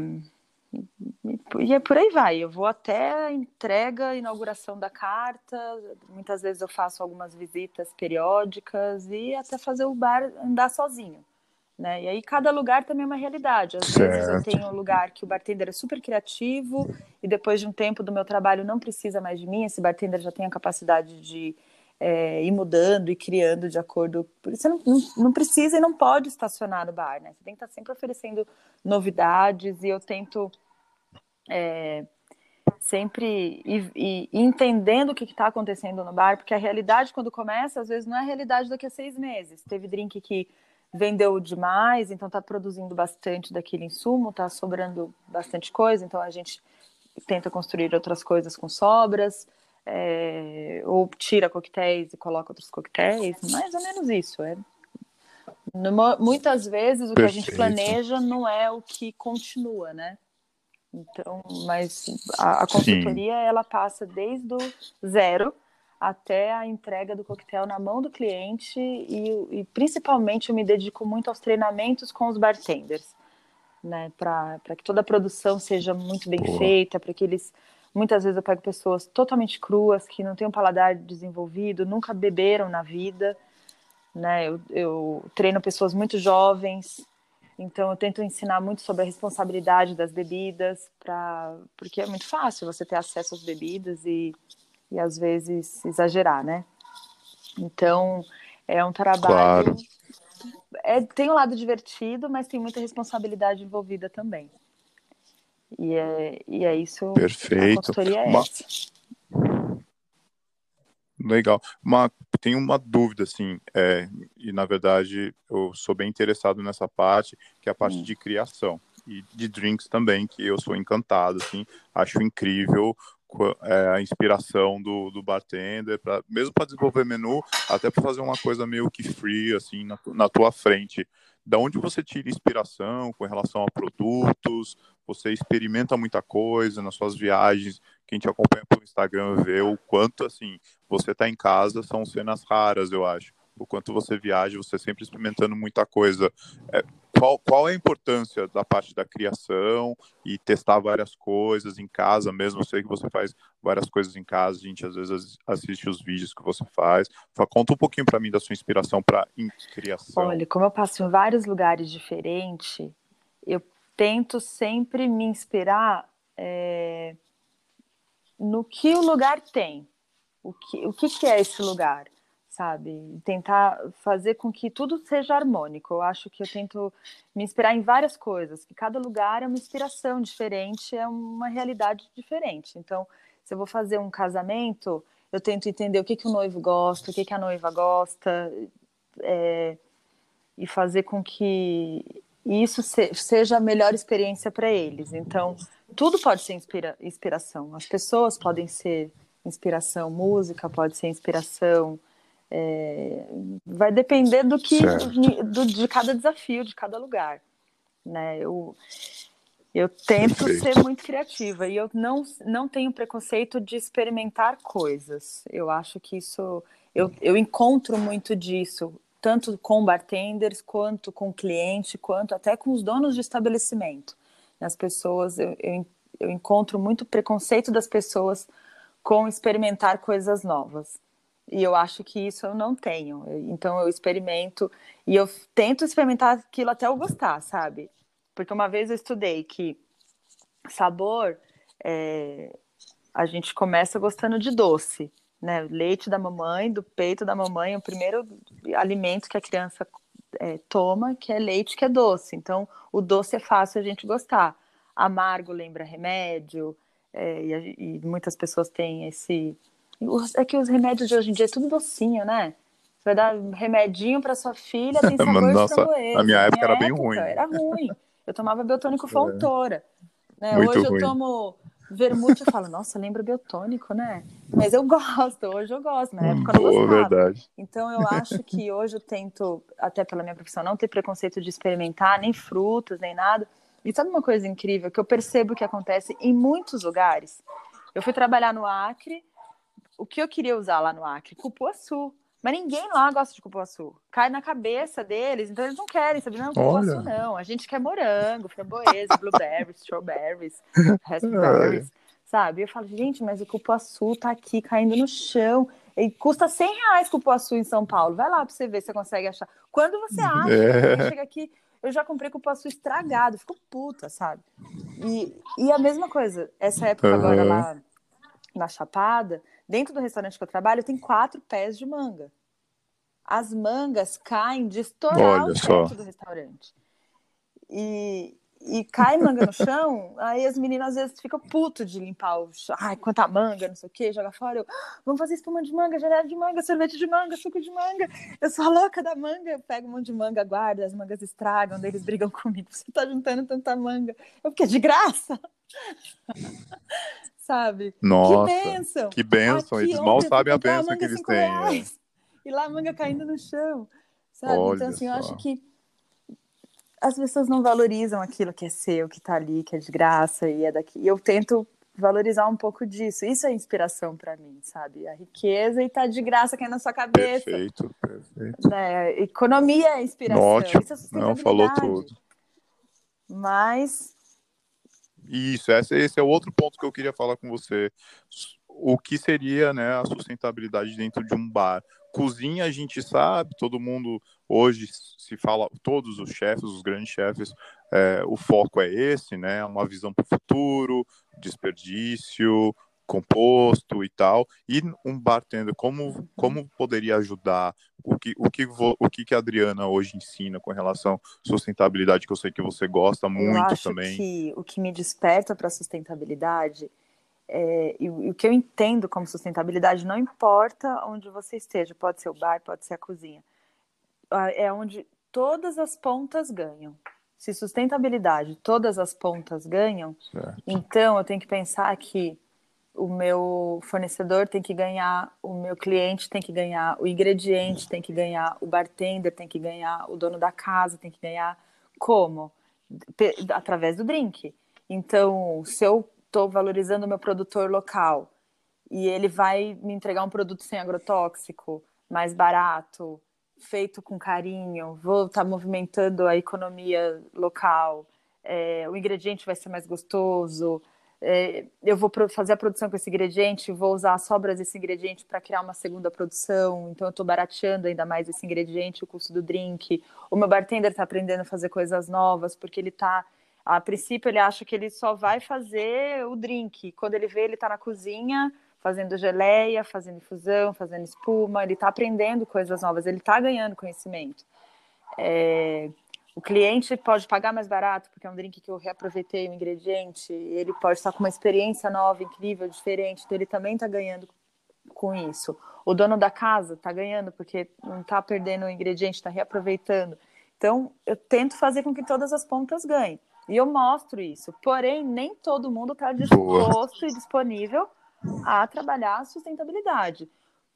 E é por aí vai. Eu vou até a entrega, inauguração da carta. Muitas vezes eu faço algumas visitas periódicas e até fazer o bar andar sozinho. Né? E aí cada lugar também é uma realidade. Às certo. vezes eu tenho um lugar que o bartender é super criativo e depois de um tempo do meu trabalho não precisa mais de mim, esse bartender já tem a capacidade de é, ir mudando e criando de acordo. Você não, não, não, precisa e não pode estacionar no bar, né? Você tem que estar sempre oferecendo novidades e eu tento é, sempre ir, ir, entendendo o que está acontecendo no bar, porque a realidade quando começa, às vezes não é a realidade daqui a seis meses. Teve drink que vendeu demais, então está produzindo bastante daquele insumo, está sobrando bastante coisa, então a gente tenta construir outras coisas com sobras, é, ou tira coquetéis e coloca outros coquetéis, mais ou menos isso. É. muitas vezes o Perfeito. que a gente planeja não é o que continua, né? Então, mas a, a consultoria Sim. ela passa desde o zero até a entrega do coquetel na mão do cliente e, e principalmente eu me dedico muito aos treinamentos com os bartenders, né? Para que toda a produção seja muito bem Boa. feita, para que eles Muitas vezes eu pego pessoas totalmente cruas, que não têm um paladar desenvolvido, nunca beberam na vida, né? Eu, eu treino pessoas muito jovens, então eu tento ensinar muito sobre a responsabilidade das bebidas, pra, porque é muito fácil você ter acesso às bebidas e, e às vezes exagerar, né? Então é um trabalho. Claro. É, tem um lado divertido, mas tem muita responsabilidade envolvida também. E é, e é isso. Perfeito. É uma... Legal. Uma, tem uma dúvida, assim, é, e na verdade eu sou bem interessado nessa parte, que é a parte hum. de criação e de drinks também, que eu sou encantado, assim, acho incrível é, a inspiração do, do bartender, pra, mesmo para desenvolver menu, até para fazer uma coisa meio que free, assim, na, na tua frente. Da onde você tira inspiração com relação a produtos? Você experimenta muita coisa nas suas viagens. Quem te acompanha pelo Instagram vê o quanto, assim, você está em casa, são cenas raras, eu acho. O quanto você viaja, você sempre experimentando muita coisa. É, qual, qual é a importância da parte da criação e testar várias coisas em casa mesmo? Eu sei que você faz várias coisas em casa, a gente às vezes assiste os vídeos que você faz. Conta um pouquinho para mim da sua inspiração para criação. Olha, como eu passo em vários lugares diferentes, eu tento sempre me inspirar é, no que o lugar tem. O que, o que, que é esse lugar? Sabe? Tentar fazer com que tudo seja harmônico. Eu acho que eu tento me inspirar em várias coisas, que cada lugar é uma inspiração diferente, é uma realidade diferente. Então, se eu vou fazer um casamento, eu tento entender o que, que o noivo gosta, o que, que a noiva gosta, é, e fazer com que isso se, seja a melhor experiência para eles. Então, tudo pode ser inspira, inspiração. As pessoas podem ser inspiração, música pode ser inspiração, é, vai depender do que do, de cada desafio, de cada lugar. Né? Eu, eu tento Perfeito. ser muito criativa e eu não, não tenho preconceito de experimentar coisas. Eu acho que isso. Eu, eu encontro muito disso, tanto com bartenders, quanto com cliente, quanto até com os donos de estabelecimento. As pessoas, eu, eu, eu encontro muito preconceito das pessoas com experimentar coisas novas. E eu acho que isso eu não tenho. Então eu experimento e eu tento experimentar aquilo até eu gostar, sabe? Porque uma vez eu estudei que sabor é, a gente começa gostando de doce, né? Leite da mamãe, do peito da mamãe, o primeiro alimento que a criança é, toma, que é leite, que é doce. Então, o doce é fácil a gente gostar. Amargo lembra remédio, é, e, e, muitas pessoas têm esse é que os remédios de hoje em dia é tudo docinho, né? Você vai dar remedinho para sua filha, tem sabor Nossa, de framboesa. Na minha época minha era época, bem ruim. Era ruim. Eu tomava biotônico é. Fontoura. Né? Hoje ruim. eu tomo vermute e falo, nossa, lembra biotônico, né? Mas eu gosto, hoje eu gosto, na época eu não gostava. verdade. Então eu acho que hoje eu tento, até pela minha profissão, não ter preconceito de experimentar nem frutas, nem nada. E sabe uma coisa incrível que eu percebo que acontece em muitos lugares? Eu fui trabalhar no Acre, o que eu queria usar lá no Acre? Cupuaçu. Mas ninguém lá gosta de cupuaçu. Cai na cabeça deles, então eles não querem, sabe? Não, cupuaçu Olha. não. A gente quer morango, framboesa, blueberries, strawberries, raspberries, sabe? Eu falo, gente, mas o cupuaçu tá aqui caindo no chão. E custa 100 reais cupuaçu em São Paulo. Vai lá pra você ver se você consegue achar. Quando você acha, é. chega aqui, eu já comprei cupuaçu estragado, fico puta, sabe? E, e a mesma coisa, essa época uhum. agora lá na Chapada, Dentro do restaurante que eu trabalho, tem quatro pés de manga. As mangas caem de estourar o teto do restaurante. E, e cai manga no chão, aí as meninas às vezes ficam puto de limpar o chão. Ai, quanta manga, não sei o que, joga fora. Eu, ah, vamos fazer espuma de manga, geleia de manga, sorvete de manga, suco de manga. Eu sou a louca da manga, eu pego um monte de manga, guardo, as mangas estragam, daí eles brigam comigo. Você tá juntando tanta manga. Eu, porque é de graça. sabe? Nossa, que bênção! Que bênção! Eles mal sabem a bênção que eles têm. É. E lá a manga caindo no chão, Sabe? Olha então, assim, eu só. acho que as pessoas não valorizam aquilo que é seu, que tá ali, que é de graça e é daqui. E eu tento valorizar um pouco disso. Isso é inspiração para mim, sabe? A riqueza e tá de graça caindo na sua cabeça. Perfeito, perfeito. Né? Economia é inspiração. Ótimo. Isso é Não, falou tudo. Mas Isso, esse, é o outro ponto que eu queria falar com você. O que seria né, a sustentabilidade dentro de um bar? Cozinha, a gente sabe, todo mundo hoje se fala, todos os chefes, os grandes chefes, é, o foco é esse, né? Uma visão para o futuro, desperdício, composto e tal. E um bartender, como, como poderia ajudar? O que, o, que, vo- o que que a Adriana hoje ensina com relação à sustentabilidade, que eu sei que você gosta eu muito acho também? que o que me desperta para a sustentabilidade é, e, o e o que eu entendo como sustentabilidade não importa onde você esteja, pode ser o bar, pode ser a cozinha, é onde todas as pontas ganham. Se sustentabilidade, todas as pontas ganham, Certo. Então, eu tenho que pensar que o meu fornecedor tem que ganhar, o meu cliente tem que ganhar, o ingrediente tem que ganhar, o bartender tem que ganhar, o dono da casa tem que ganhar. Como? Pe- Através do drink. Então, se eu estou valorizando o meu produtor local e ele vai me entregar um produto sem agrotóxico, mais barato, feito com carinho, vou estar movimentando a economia local, é, o ingrediente vai ser mais gostoso, é, eu vou fazer a produção com esse ingrediente, vou usar as sobras desse ingrediente para criar uma segunda produção, então eu estou barateando ainda mais esse ingrediente, o custo do drink. O meu bartender está aprendendo a fazer coisas novas, porque ele está, a princípio, ele acha que ele só vai fazer o drink. Quando ele vê, ele está na cozinha fazendo geleia, fazendo infusão, fazendo espuma, ele está aprendendo coisas novas, ele está ganhando conhecimento. É, o cliente pode pagar mais barato, porque é um drink que eu reaproveitei o ingrediente, ele pode estar com uma experiência nova, incrível, diferente, então ele também está ganhando com isso. O dono da casa está ganhando, porque não está perdendo o ingrediente, está reaproveitando. Então, eu tento fazer com que todas as pontas ganhem. E eu mostro isso. Porém, nem todo mundo está disposto e disponível a trabalhar a sustentabilidade.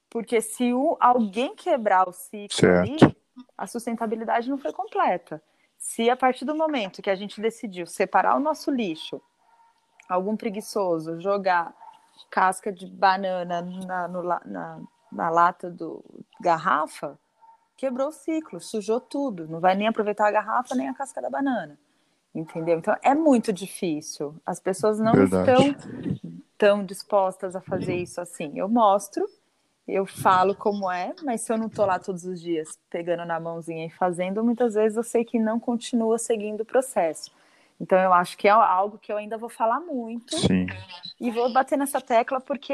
Porque se o, alguém quebrar o ciclo Certo. ali, a sustentabilidade não foi completa. Se a partir do momento que a gente decidiu separar o nosso lixo, algum preguiçoso jogar casca de banana na, no na, na lata do garrafa, quebrou o ciclo, sujou tudo, não vai nem aproveitar a garrafa nem a casca da banana. Entendeu? Então é muito difícil. As pessoas não Verdade. estão tão dispostas a fazer isso assim. Eu mostro, eu falo como é, mas se eu não tô lá todos os dias pegando na mãozinha e fazendo, muitas vezes eu sei que não continua seguindo o processo. Então eu acho que é algo que eu ainda vou falar muito Sim, e vou bater nessa tecla porque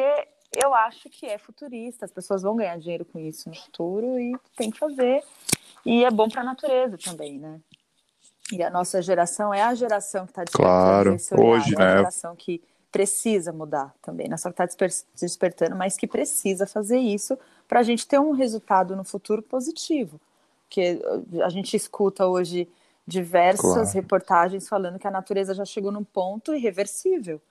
eu acho que é futurista, as pessoas vão ganhar dinheiro com isso no futuro e tem que fazer. E é bom para a natureza também, né? E a nossa geração é a geração que está Claro. Hoje, é a né? geração que precisa mudar também, não é só que está despertando, mas que precisa fazer isso para a gente ter um resultado no futuro positivo. Porque a gente escuta hoje diversas Claro. reportagens falando que a natureza já chegou num ponto irreversível.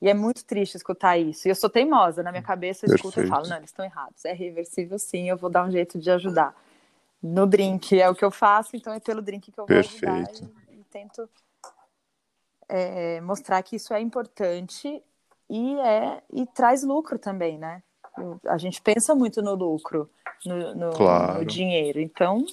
E é muito triste escutar isso. E eu sou teimosa, na minha cabeça eu escuto e Perfeito. falo, não, eles estão errados. É reversível sim, eu vou dar um jeito de ajudar. No drink é o que eu faço, então é pelo drink que eu vou ajudar e, e tento é, mostrar que isso é importante e é e traz lucro também, né? A gente pensa muito no lucro, no, no- Claro. no dinheiro. Então,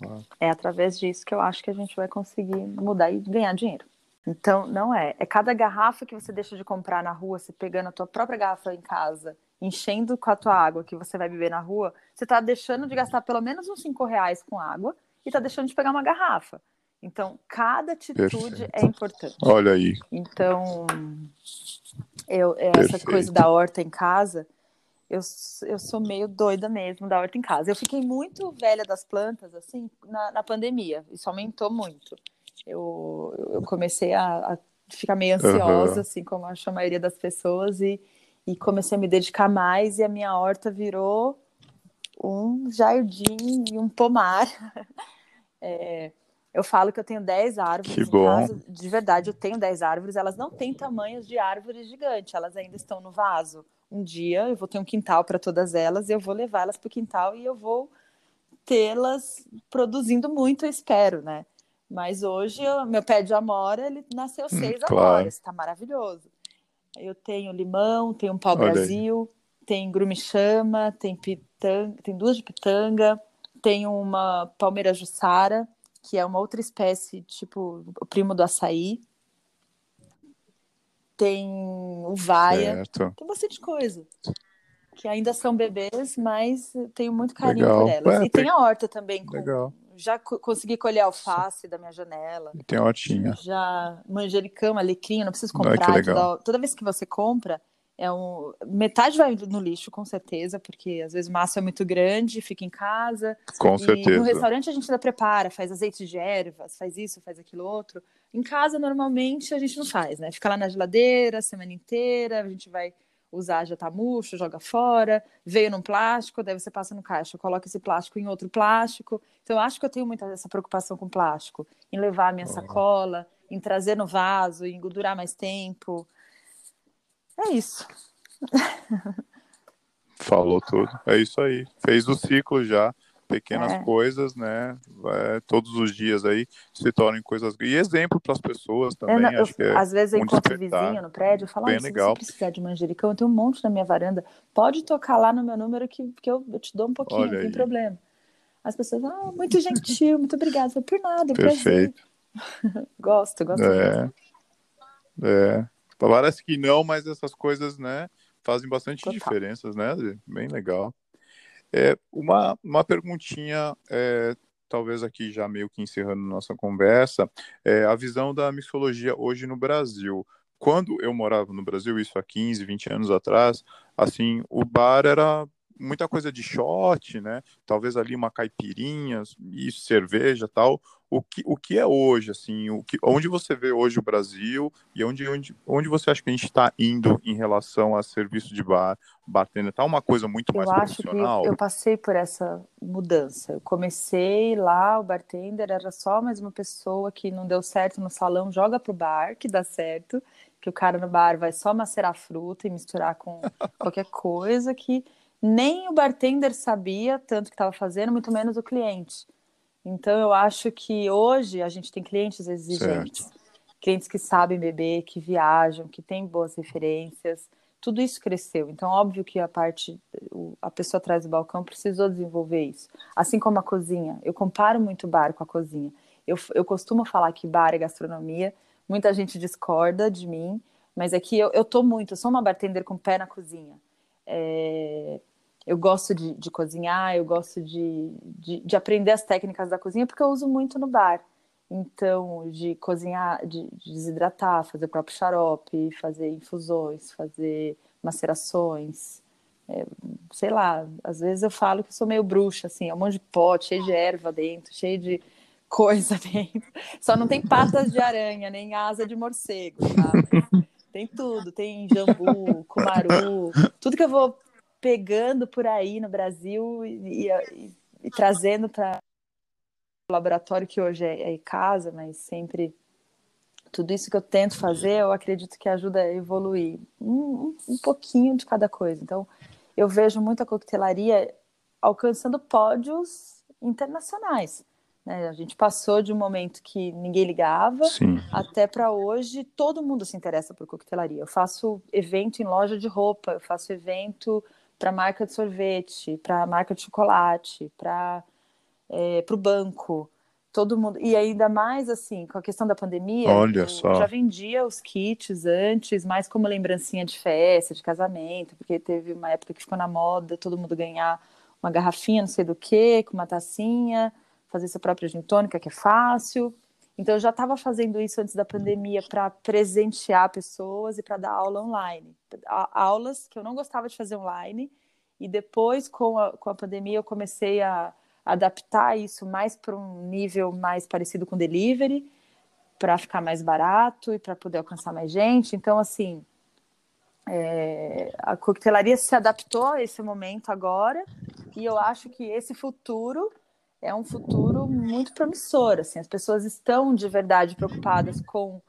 Claro. é através disso que eu acho que a gente vai conseguir mudar e ganhar dinheiro. Então, não é. É cada garrafa que você deixa de comprar na rua, você pegando a tua própria garrafa em casa, enchendo com a tua água que você vai beber na rua, você está deixando de gastar pelo menos uns cinco reais com água e está deixando de pegar uma garrafa. Então, cada atitude Perfeito. é importante. olha aí. Então, eu, essa Perfeito. coisa da horta em casa, eu, eu sou meio doida mesmo da horta em casa. Eu fiquei muito velha das plantas, assim, na, na pandemia. Isso aumentou muito. Eu, eu comecei a, a ficar meio ansiosa, Aham. assim, como acho a maioria das pessoas, e, e comecei a me dedicar mais, e a minha horta virou um jardim e um pomar. É, eu falo que eu tenho 10 árvores Que bom. casa. De verdade, eu tenho 10 árvores. Elas não têm tamanhos de árvores gigantes, elas ainda estão no vaso. Um dia eu vou ter um quintal para todas elas e eu vou levar elas para o quintal e eu vou tê-las produzindo muito, eu espero, né? Mas hoje, eu, meu pé de amora, ele nasceu hum, seis claro. agora, está maravilhoso. Eu tenho limão, tenho um pau-brasil, tem grume-chama, tem pitanga, tem duas de pitanga, tem uma palmeira jussara, que é uma outra espécie, tipo o primo do açaí. Tem uvaia, certo. tem bastante coisa que ainda são bebês, mas tenho muito carinho Legal. por elas. e tem... tem... a horta também. Com... Legal. Já consegui colher alface da minha janela. E tem hortinha. Já manjericão, alecrim, não preciso comprar. Toda, toda vez que você compra, é um metade vai no lixo com certeza porque às vezes massa é muito grande fica em casa com e certeza no restaurante a gente ainda prepara faz azeite de ervas faz isso faz aquilo outro em casa normalmente a gente não faz né fica lá na geladeira a semana inteira a gente vai usar já tá murcho, joga fora, veio num plástico, daí você passa no caixa, coloca esse plástico em outro plástico. Então eu acho que eu tenho muita essa preocupação com plástico, em levar a minha uhum. sacola, em trazer no vaso, em durar mais tempo. É isso. Falou tudo. É isso aí. Fez o ciclo já pequenas é. coisas, né? É, todos os dias aí se tornem coisas e exemplo para as pessoas também. Eu, eu, é às vezes eu encontro vizinho no prédio, eu falo, Bem ah, legal. se você precisar de manjericão, eu tenho um monte na minha varanda. Pode tocar lá no meu número que, que eu, eu te dou um pouquinho, Olha não tem aí. problema. As pessoas, ah, muito gentil, muito obrigada. Foi por nada, Perfeito. gosto, gosto. É. Muito. É. Parece que não, mas essas coisas, né, fazem bastante Total. diferenças, né? Bem legal. É, uma, uma perguntinha, é, talvez aqui já meio que encerrando nossa conversa, é, a visão da mixologia hoje no Brasil. Quando eu morava no Brasil, isso há 15, 20 anos atrás, assim, o bar era muita coisa de shot, né? Talvez ali uma caipirinha, isso, cerveja, tal. O que, o que é hoje, assim, o que, onde você vê hoje o Brasil e onde, onde, onde você acha que a gente está indo em relação a serviço de bar, bartender? Tá uma coisa muito mais eu profissional? Acho que eu passei por essa mudança. Eu comecei lá, o bartender era só mais uma pessoa que não deu certo no salão, joga pro bar, que dá certo, que o cara no bar vai só macerar fruta e misturar com qualquer coisa que nem o bartender sabia tanto que estava fazendo, muito menos o cliente. Então eu acho que hoje a gente tem clientes exigentes, certo. clientes que sabem beber, que viajam, que têm boas referências. Tudo isso cresceu. Então, óbvio que a parte, a pessoa atrás do balcão precisou desenvolver isso. Assim como a cozinha. Eu comparo muito o bar com a cozinha. Eu, eu costumo falar que bar é gastronomia. Muita gente discorda de mim, mas é que eu, eu tô muito, eu sou uma bartender com pé na cozinha. É, eu gosto de, de cozinhar, eu gosto de, de, de, aprender as técnicas da cozinha, porque eu uso muito no bar. Então, de cozinhar, de, de desidratar, fazer o próprio xarope, fazer infusões, fazer macerações. É, sei lá, às vezes eu falo que eu sou meio bruxa, assim, é um monte de pote, cheio de erva dentro, cheio de coisa dentro. Só não tem patas de aranha, nem asa de morcego, tá? Tem tudo, tem jambu, cumaru, tudo que eu vou pegando por aí no Brasil e, e, e trazendo para o laboratório que hoje é, é em casa, mas sempre tudo isso que eu tento fazer, eu acredito que ajuda a evoluir um, um pouquinho de cada coisa. Então, eu vejo muito a coquetelaria alcançando pódios internacionais. Né? A gente passou de um momento que ninguém ligava Sim. até para hoje todo mundo se interessa por coquetelaria. Eu faço evento em loja de roupa, eu faço evento para marca de sorvete, para marca de chocolate, para é, o banco, todo mundo. E ainda mais assim, com a questão da pandemia, Olha eu só. já vendia os kits antes, mais como lembrancinha de festa, de casamento, porque teve uma época que ficou na moda todo mundo ganhar uma garrafinha, não sei do que, com uma tacinha, fazer sua própria gin tônica, que é fácil. Então, eu já estava fazendo isso antes da pandemia para presentear pessoas e para dar aula online. Aulas que eu não gostava de fazer online. E depois, com a, com a pandemia, eu comecei a adaptar isso mais para um nível mais parecido com delivery, para ficar mais barato e para poder alcançar mais gente. Então, assim, é, a coquetelaria se adaptou a esse momento agora. E eu acho que esse futuro é um futuro muito promissor. Assim, as pessoas estão de verdade preocupadas com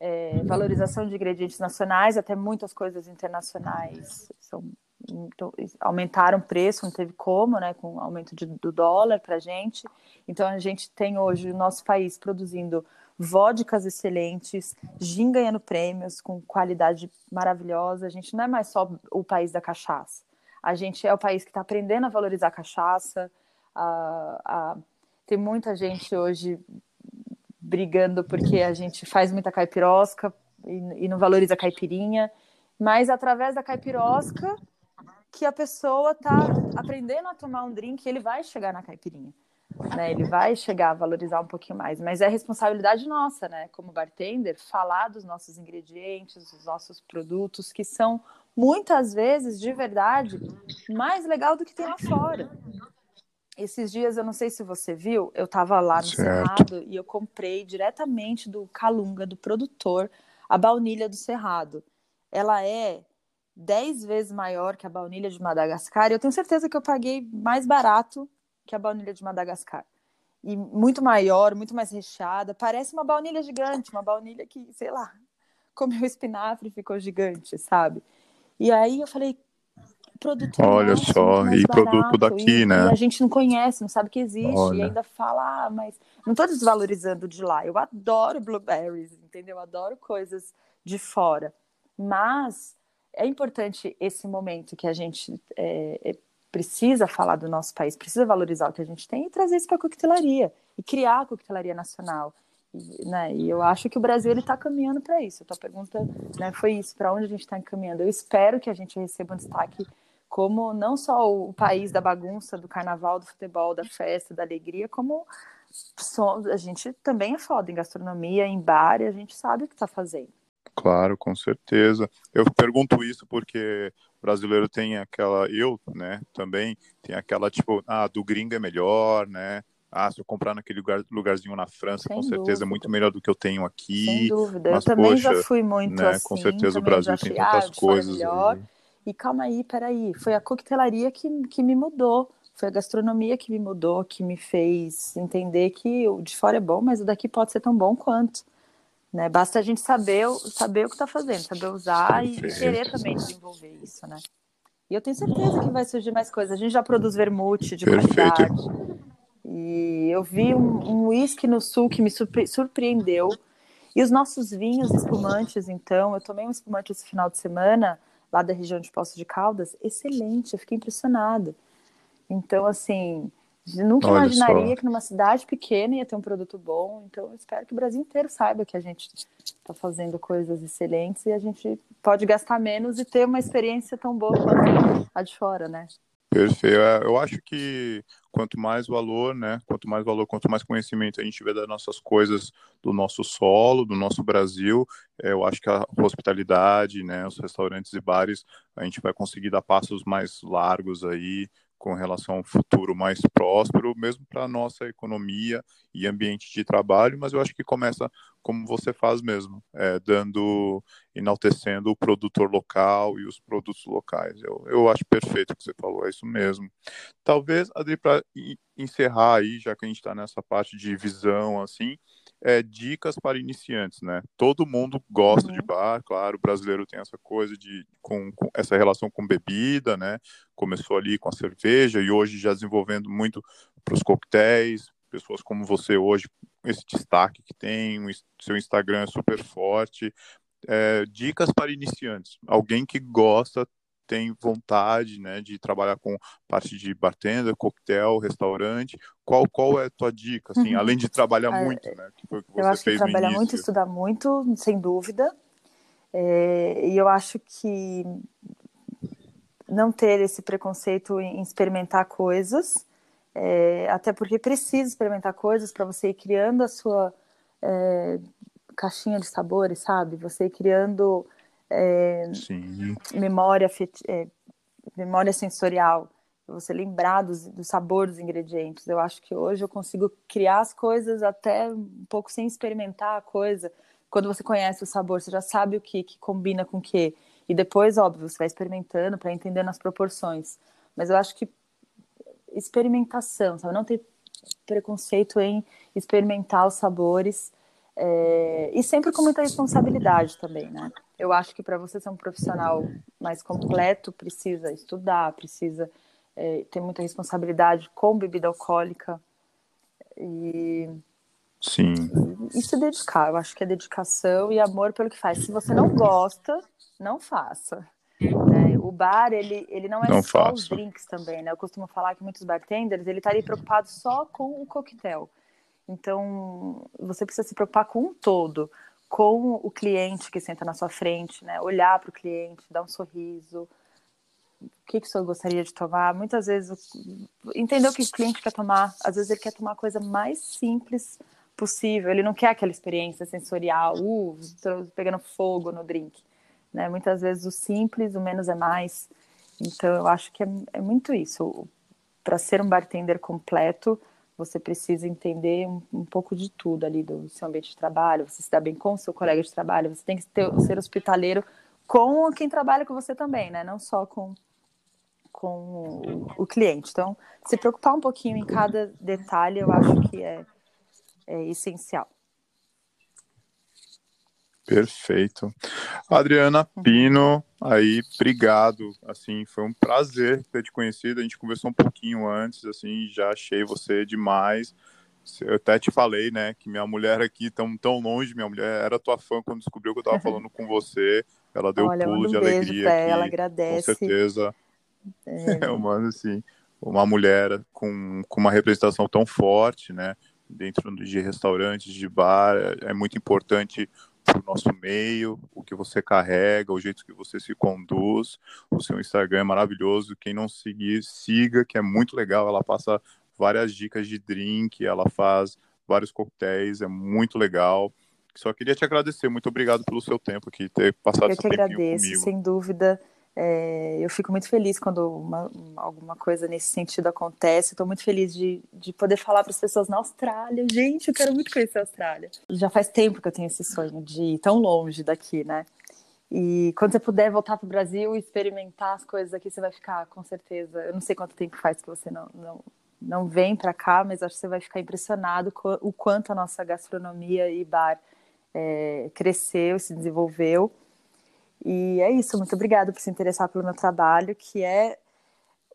é, valorização de ingredientes nacionais, até muitas coisas internacionais são então, aumentaram o preço, não teve como, né, com o aumento de, do dólar para a gente. Então, a gente tem hoje o nosso país produzindo vodkas excelentes, gin ganhando prêmios com qualidade maravilhosa. A gente não é mais só o país da cachaça. A gente é o país que está aprendendo a valorizar a cachaça. A, a... Tem muita gente hoje brigando porque a gente faz muita caipirosca e, e não valoriza a caipirinha. Mas através da caipirosca que a pessoa está aprendendo a tomar um drink, ele vai chegar na caipirinha. Né, ele vai chegar a valorizar um pouquinho mais, mas é responsabilidade nossa, né, como bartender, falar dos nossos ingredientes, dos nossos produtos, que são muitas vezes, de verdade, mais legal do que tem lá fora. Esses dias, eu não sei se você viu, eu estava lá no certo. Cerrado e eu comprei diretamente do Calunga, do produtor, a baunilha do Cerrado. Ela é dez vezes maior que a baunilha de Madagascar. E eu tenho certeza que eu paguei mais barato que a baunilha de Madagascar. E muito maior, muito mais recheada. Parece uma baunilha gigante, uma baunilha que, sei lá, comeu espinafre e ficou gigante, sabe? E aí eu falei, produto Olha nosso, só, e barato, produto daqui, e, né? E a gente não conhece, não sabe que existe, Olha. e ainda fala, ah, mas não estou desvalorizando de lá. Eu adoro blueberries, entendeu? Eu adoro coisas de fora. Mas é importante esse momento que a gente é, é, precisa falar do nosso país, precisa valorizar o que a gente tem e trazer isso para a coquetelaria e criar a coquetelaria nacional. E, né, e eu acho que o Brasil ele está caminhando para isso. A tua pergunta né, foi isso, para onde a gente está encaminhando. Eu espero que a gente receba um destaque como não só o país da bagunça, do carnaval, do futebol, da festa, da alegria, como a gente também é foda em gastronomia, em bar, e a gente sabe o que está fazendo. Claro, com certeza. Eu pergunto isso porque o brasileiro tem aquela, eu, né, também, tem aquela tipo, ah, do gringo é melhor, né? Ah, se eu comprar naquele lugar, lugarzinho na França, Sem com certeza é muito melhor do que eu tenho aqui. Sem dúvida. Mas, eu também poxa, já fui muito né, assim. Com certeza o Brasil tem tantas ah, coisas. Melhor. E calma aí, peraí. Foi a coquetelaria que, que me mudou. Foi a gastronomia que me mudou, que me fez entender que o de fora é bom, mas o daqui pode ser tão bom quanto. Né? Basta a gente saber, saber o que está fazendo, saber usar Perfeito. e querer também desenvolver isso, né? E eu tenho certeza que vai surgir mais coisas. A gente já produz vermute de Perfeito. qualidade. E eu vi um uísque no sul que me surpreendeu. E os nossos vinhos espumantes, então, eu tomei um espumante esse final de semana, lá da região de Poços de Caldas, excelente, eu fiquei impressionada. Então, assim, Nunca Olha imaginaria só. que numa cidade pequena ia ter um produto bom. Então, eu espero que o Brasil inteiro saiba que a gente está fazendo coisas excelentes e a gente pode gastar menos e ter uma experiência tão boa quanto a de fora, né? Perfeito. É, eu acho que quanto mais valor, né? Quanto mais valor, quanto mais conhecimento a gente tiver das nossas coisas, do nosso solo, do nosso Brasil, é, eu acho que a hospitalidade, né? Os restaurantes e bares, a gente vai conseguir dar passos mais largos aí, com relação a um futuro mais próspero, mesmo para a nossa economia e ambiente de trabalho, mas eu acho que começa como você faz mesmo, é, dando, enaltecendo o produtor local e os produtos locais. Eu, eu acho perfeito o que você falou, é isso mesmo. Talvez, Adri, para encerrar aí, já que a gente está nessa parte de visão, assim, é, dicas para iniciantes, né? Todo mundo gosta uhum. de bar, claro, o brasileiro tem essa coisa de com, com, essa relação com bebida, né? Começou ali com a cerveja e hoje já desenvolvendo muito para os coquetéis, pessoas como você hoje, esse destaque que tem, o seu Instagram é super forte. É, dicas para iniciantes, alguém que gosta tem vontade, né, de trabalhar com parte de bartender, coquetel, restaurante, qual qual é a tua dica, assim, uhum. além de trabalhar é, muito, né, que foi o que você eu acho fez que trabalhar muito, estudar muito, sem dúvida, é, e eu acho que não ter esse preconceito em experimentar coisas, é, até porque precisa experimentar coisas para você ir criando a sua é, caixinha de sabores, sabe? Você ir criando é, memória, é, memória sensorial, você lembrar dos, do sabor dos ingredientes. Eu acho que hoje eu consigo criar as coisas até um pouco sem experimentar a coisa. Quando você conhece o sabor, você já sabe o que, que combina com o que. E depois, óbvio, você vai experimentando para entender as proporções. Mas eu acho que experimentação, sabe? Não ter preconceito em experimentar os sabores É, e sempre com muita responsabilidade também, né? Eu acho que para você ser um profissional mais completo, precisa estudar, precisa é, ter muita responsabilidade com bebida alcoólica e Sim. E, e se dedicar. Eu acho que é dedicação e amor pelo que faz. Se você não gosta, não faça. Né? O bar, ele, ele não é não só faço. os drinks também, né? Eu costumo falar que muitos bartenders, ele tá ali preocupado só com o coquetel. Então, você precisa se preocupar com um todo, com o cliente que senta na sua frente, né? Olhar para o cliente, dar um sorriso. O que, que o senhor gostaria de tomar? Muitas vezes, entender o que o cliente quer tomar. Às vezes, ele quer tomar a coisa mais simples possível. Ele não quer aquela experiência sensorial, uh, pegando fogo no drink. Né? Muitas vezes, o simples, o menos é mais. Então, eu acho que é, é muito isso. Para ser um bartender completo, você precisa entender um, um, pouco de tudo ali do seu ambiente de trabalho, você se dá bem com o seu colega de trabalho, você tem que ter, ser hospitaleiro com quem trabalha com você também, né? Não só com, com o, o cliente. Então, se preocupar um pouquinho em cada detalhe, eu acho que é, é essencial. Perfeito. Adriana. Pino, aí, obrigado. Assim, foi um prazer ter te conhecido. A gente conversou um pouquinho antes, assim, já achei você demais. Eu até te falei, né, que minha mulher aqui tão tão longe, minha mulher era tua fã quando descobriu que eu tava falando com você. Ela deu Olha, pulo um de alegria aqui. Ela agradece. Com certeza. É. Eu mando assim, uma mulher com, com uma representação tão forte, né, dentro de restaurantes, de bar, é, é muito importante para o nosso meio, o que você carrega, o jeito que você se conduz. O seu Instagram é maravilhoso. Quem não seguir, siga, que é muito legal. Ela passa várias dicas de drink, ela faz vários coquetéis, é muito legal. Só queria te agradecer, muito obrigado pelo seu tempo aqui, ter passado Eu que agradeço, comigo. sem dúvida. É, eu fico muito feliz quando uma, alguma coisa nesse sentido acontece. Estou muito feliz de, de poder falar para as pessoas na Austrália. Gente, eu quero muito conhecer a Austrália. Já faz tempo que eu tenho esse sonho de ir tão longe daqui, né? E quando você puder voltar para o Brasil e experimentar as coisas aqui, você vai ficar, com certeza. Eu não sei quanto tempo faz que você não, não, não vem para cá, mas acho que você vai ficar impressionado com o quanto a nossa gastronomia e bar é, cresceu, se desenvolveu. E é isso, muito obrigada por se interessar pelo meu trabalho, que é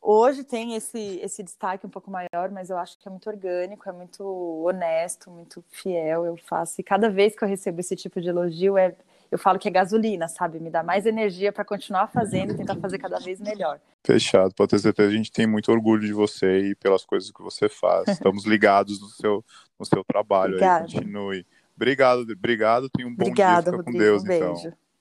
hoje tem esse, esse destaque um pouco maior, mas eu acho que é muito orgânico, é muito honesto, muito fiel. Eu faço, e cada vez que eu recebo esse tipo de elogio, é, eu falo que é gasolina, sabe? Me dá mais energia para continuar fazendo e tentar fazer cada vez melhor. Fechado, pode ter certeza, a gente tem muito orgulho de você e pelas coisas que você faz. Estamos ligados no seu, no seu trabalho Obrigada. aí, continue. Obrigado, obrigado, tenha um bom Obrigada, dia, fica Rodrigo, com Deus, um beijo. então.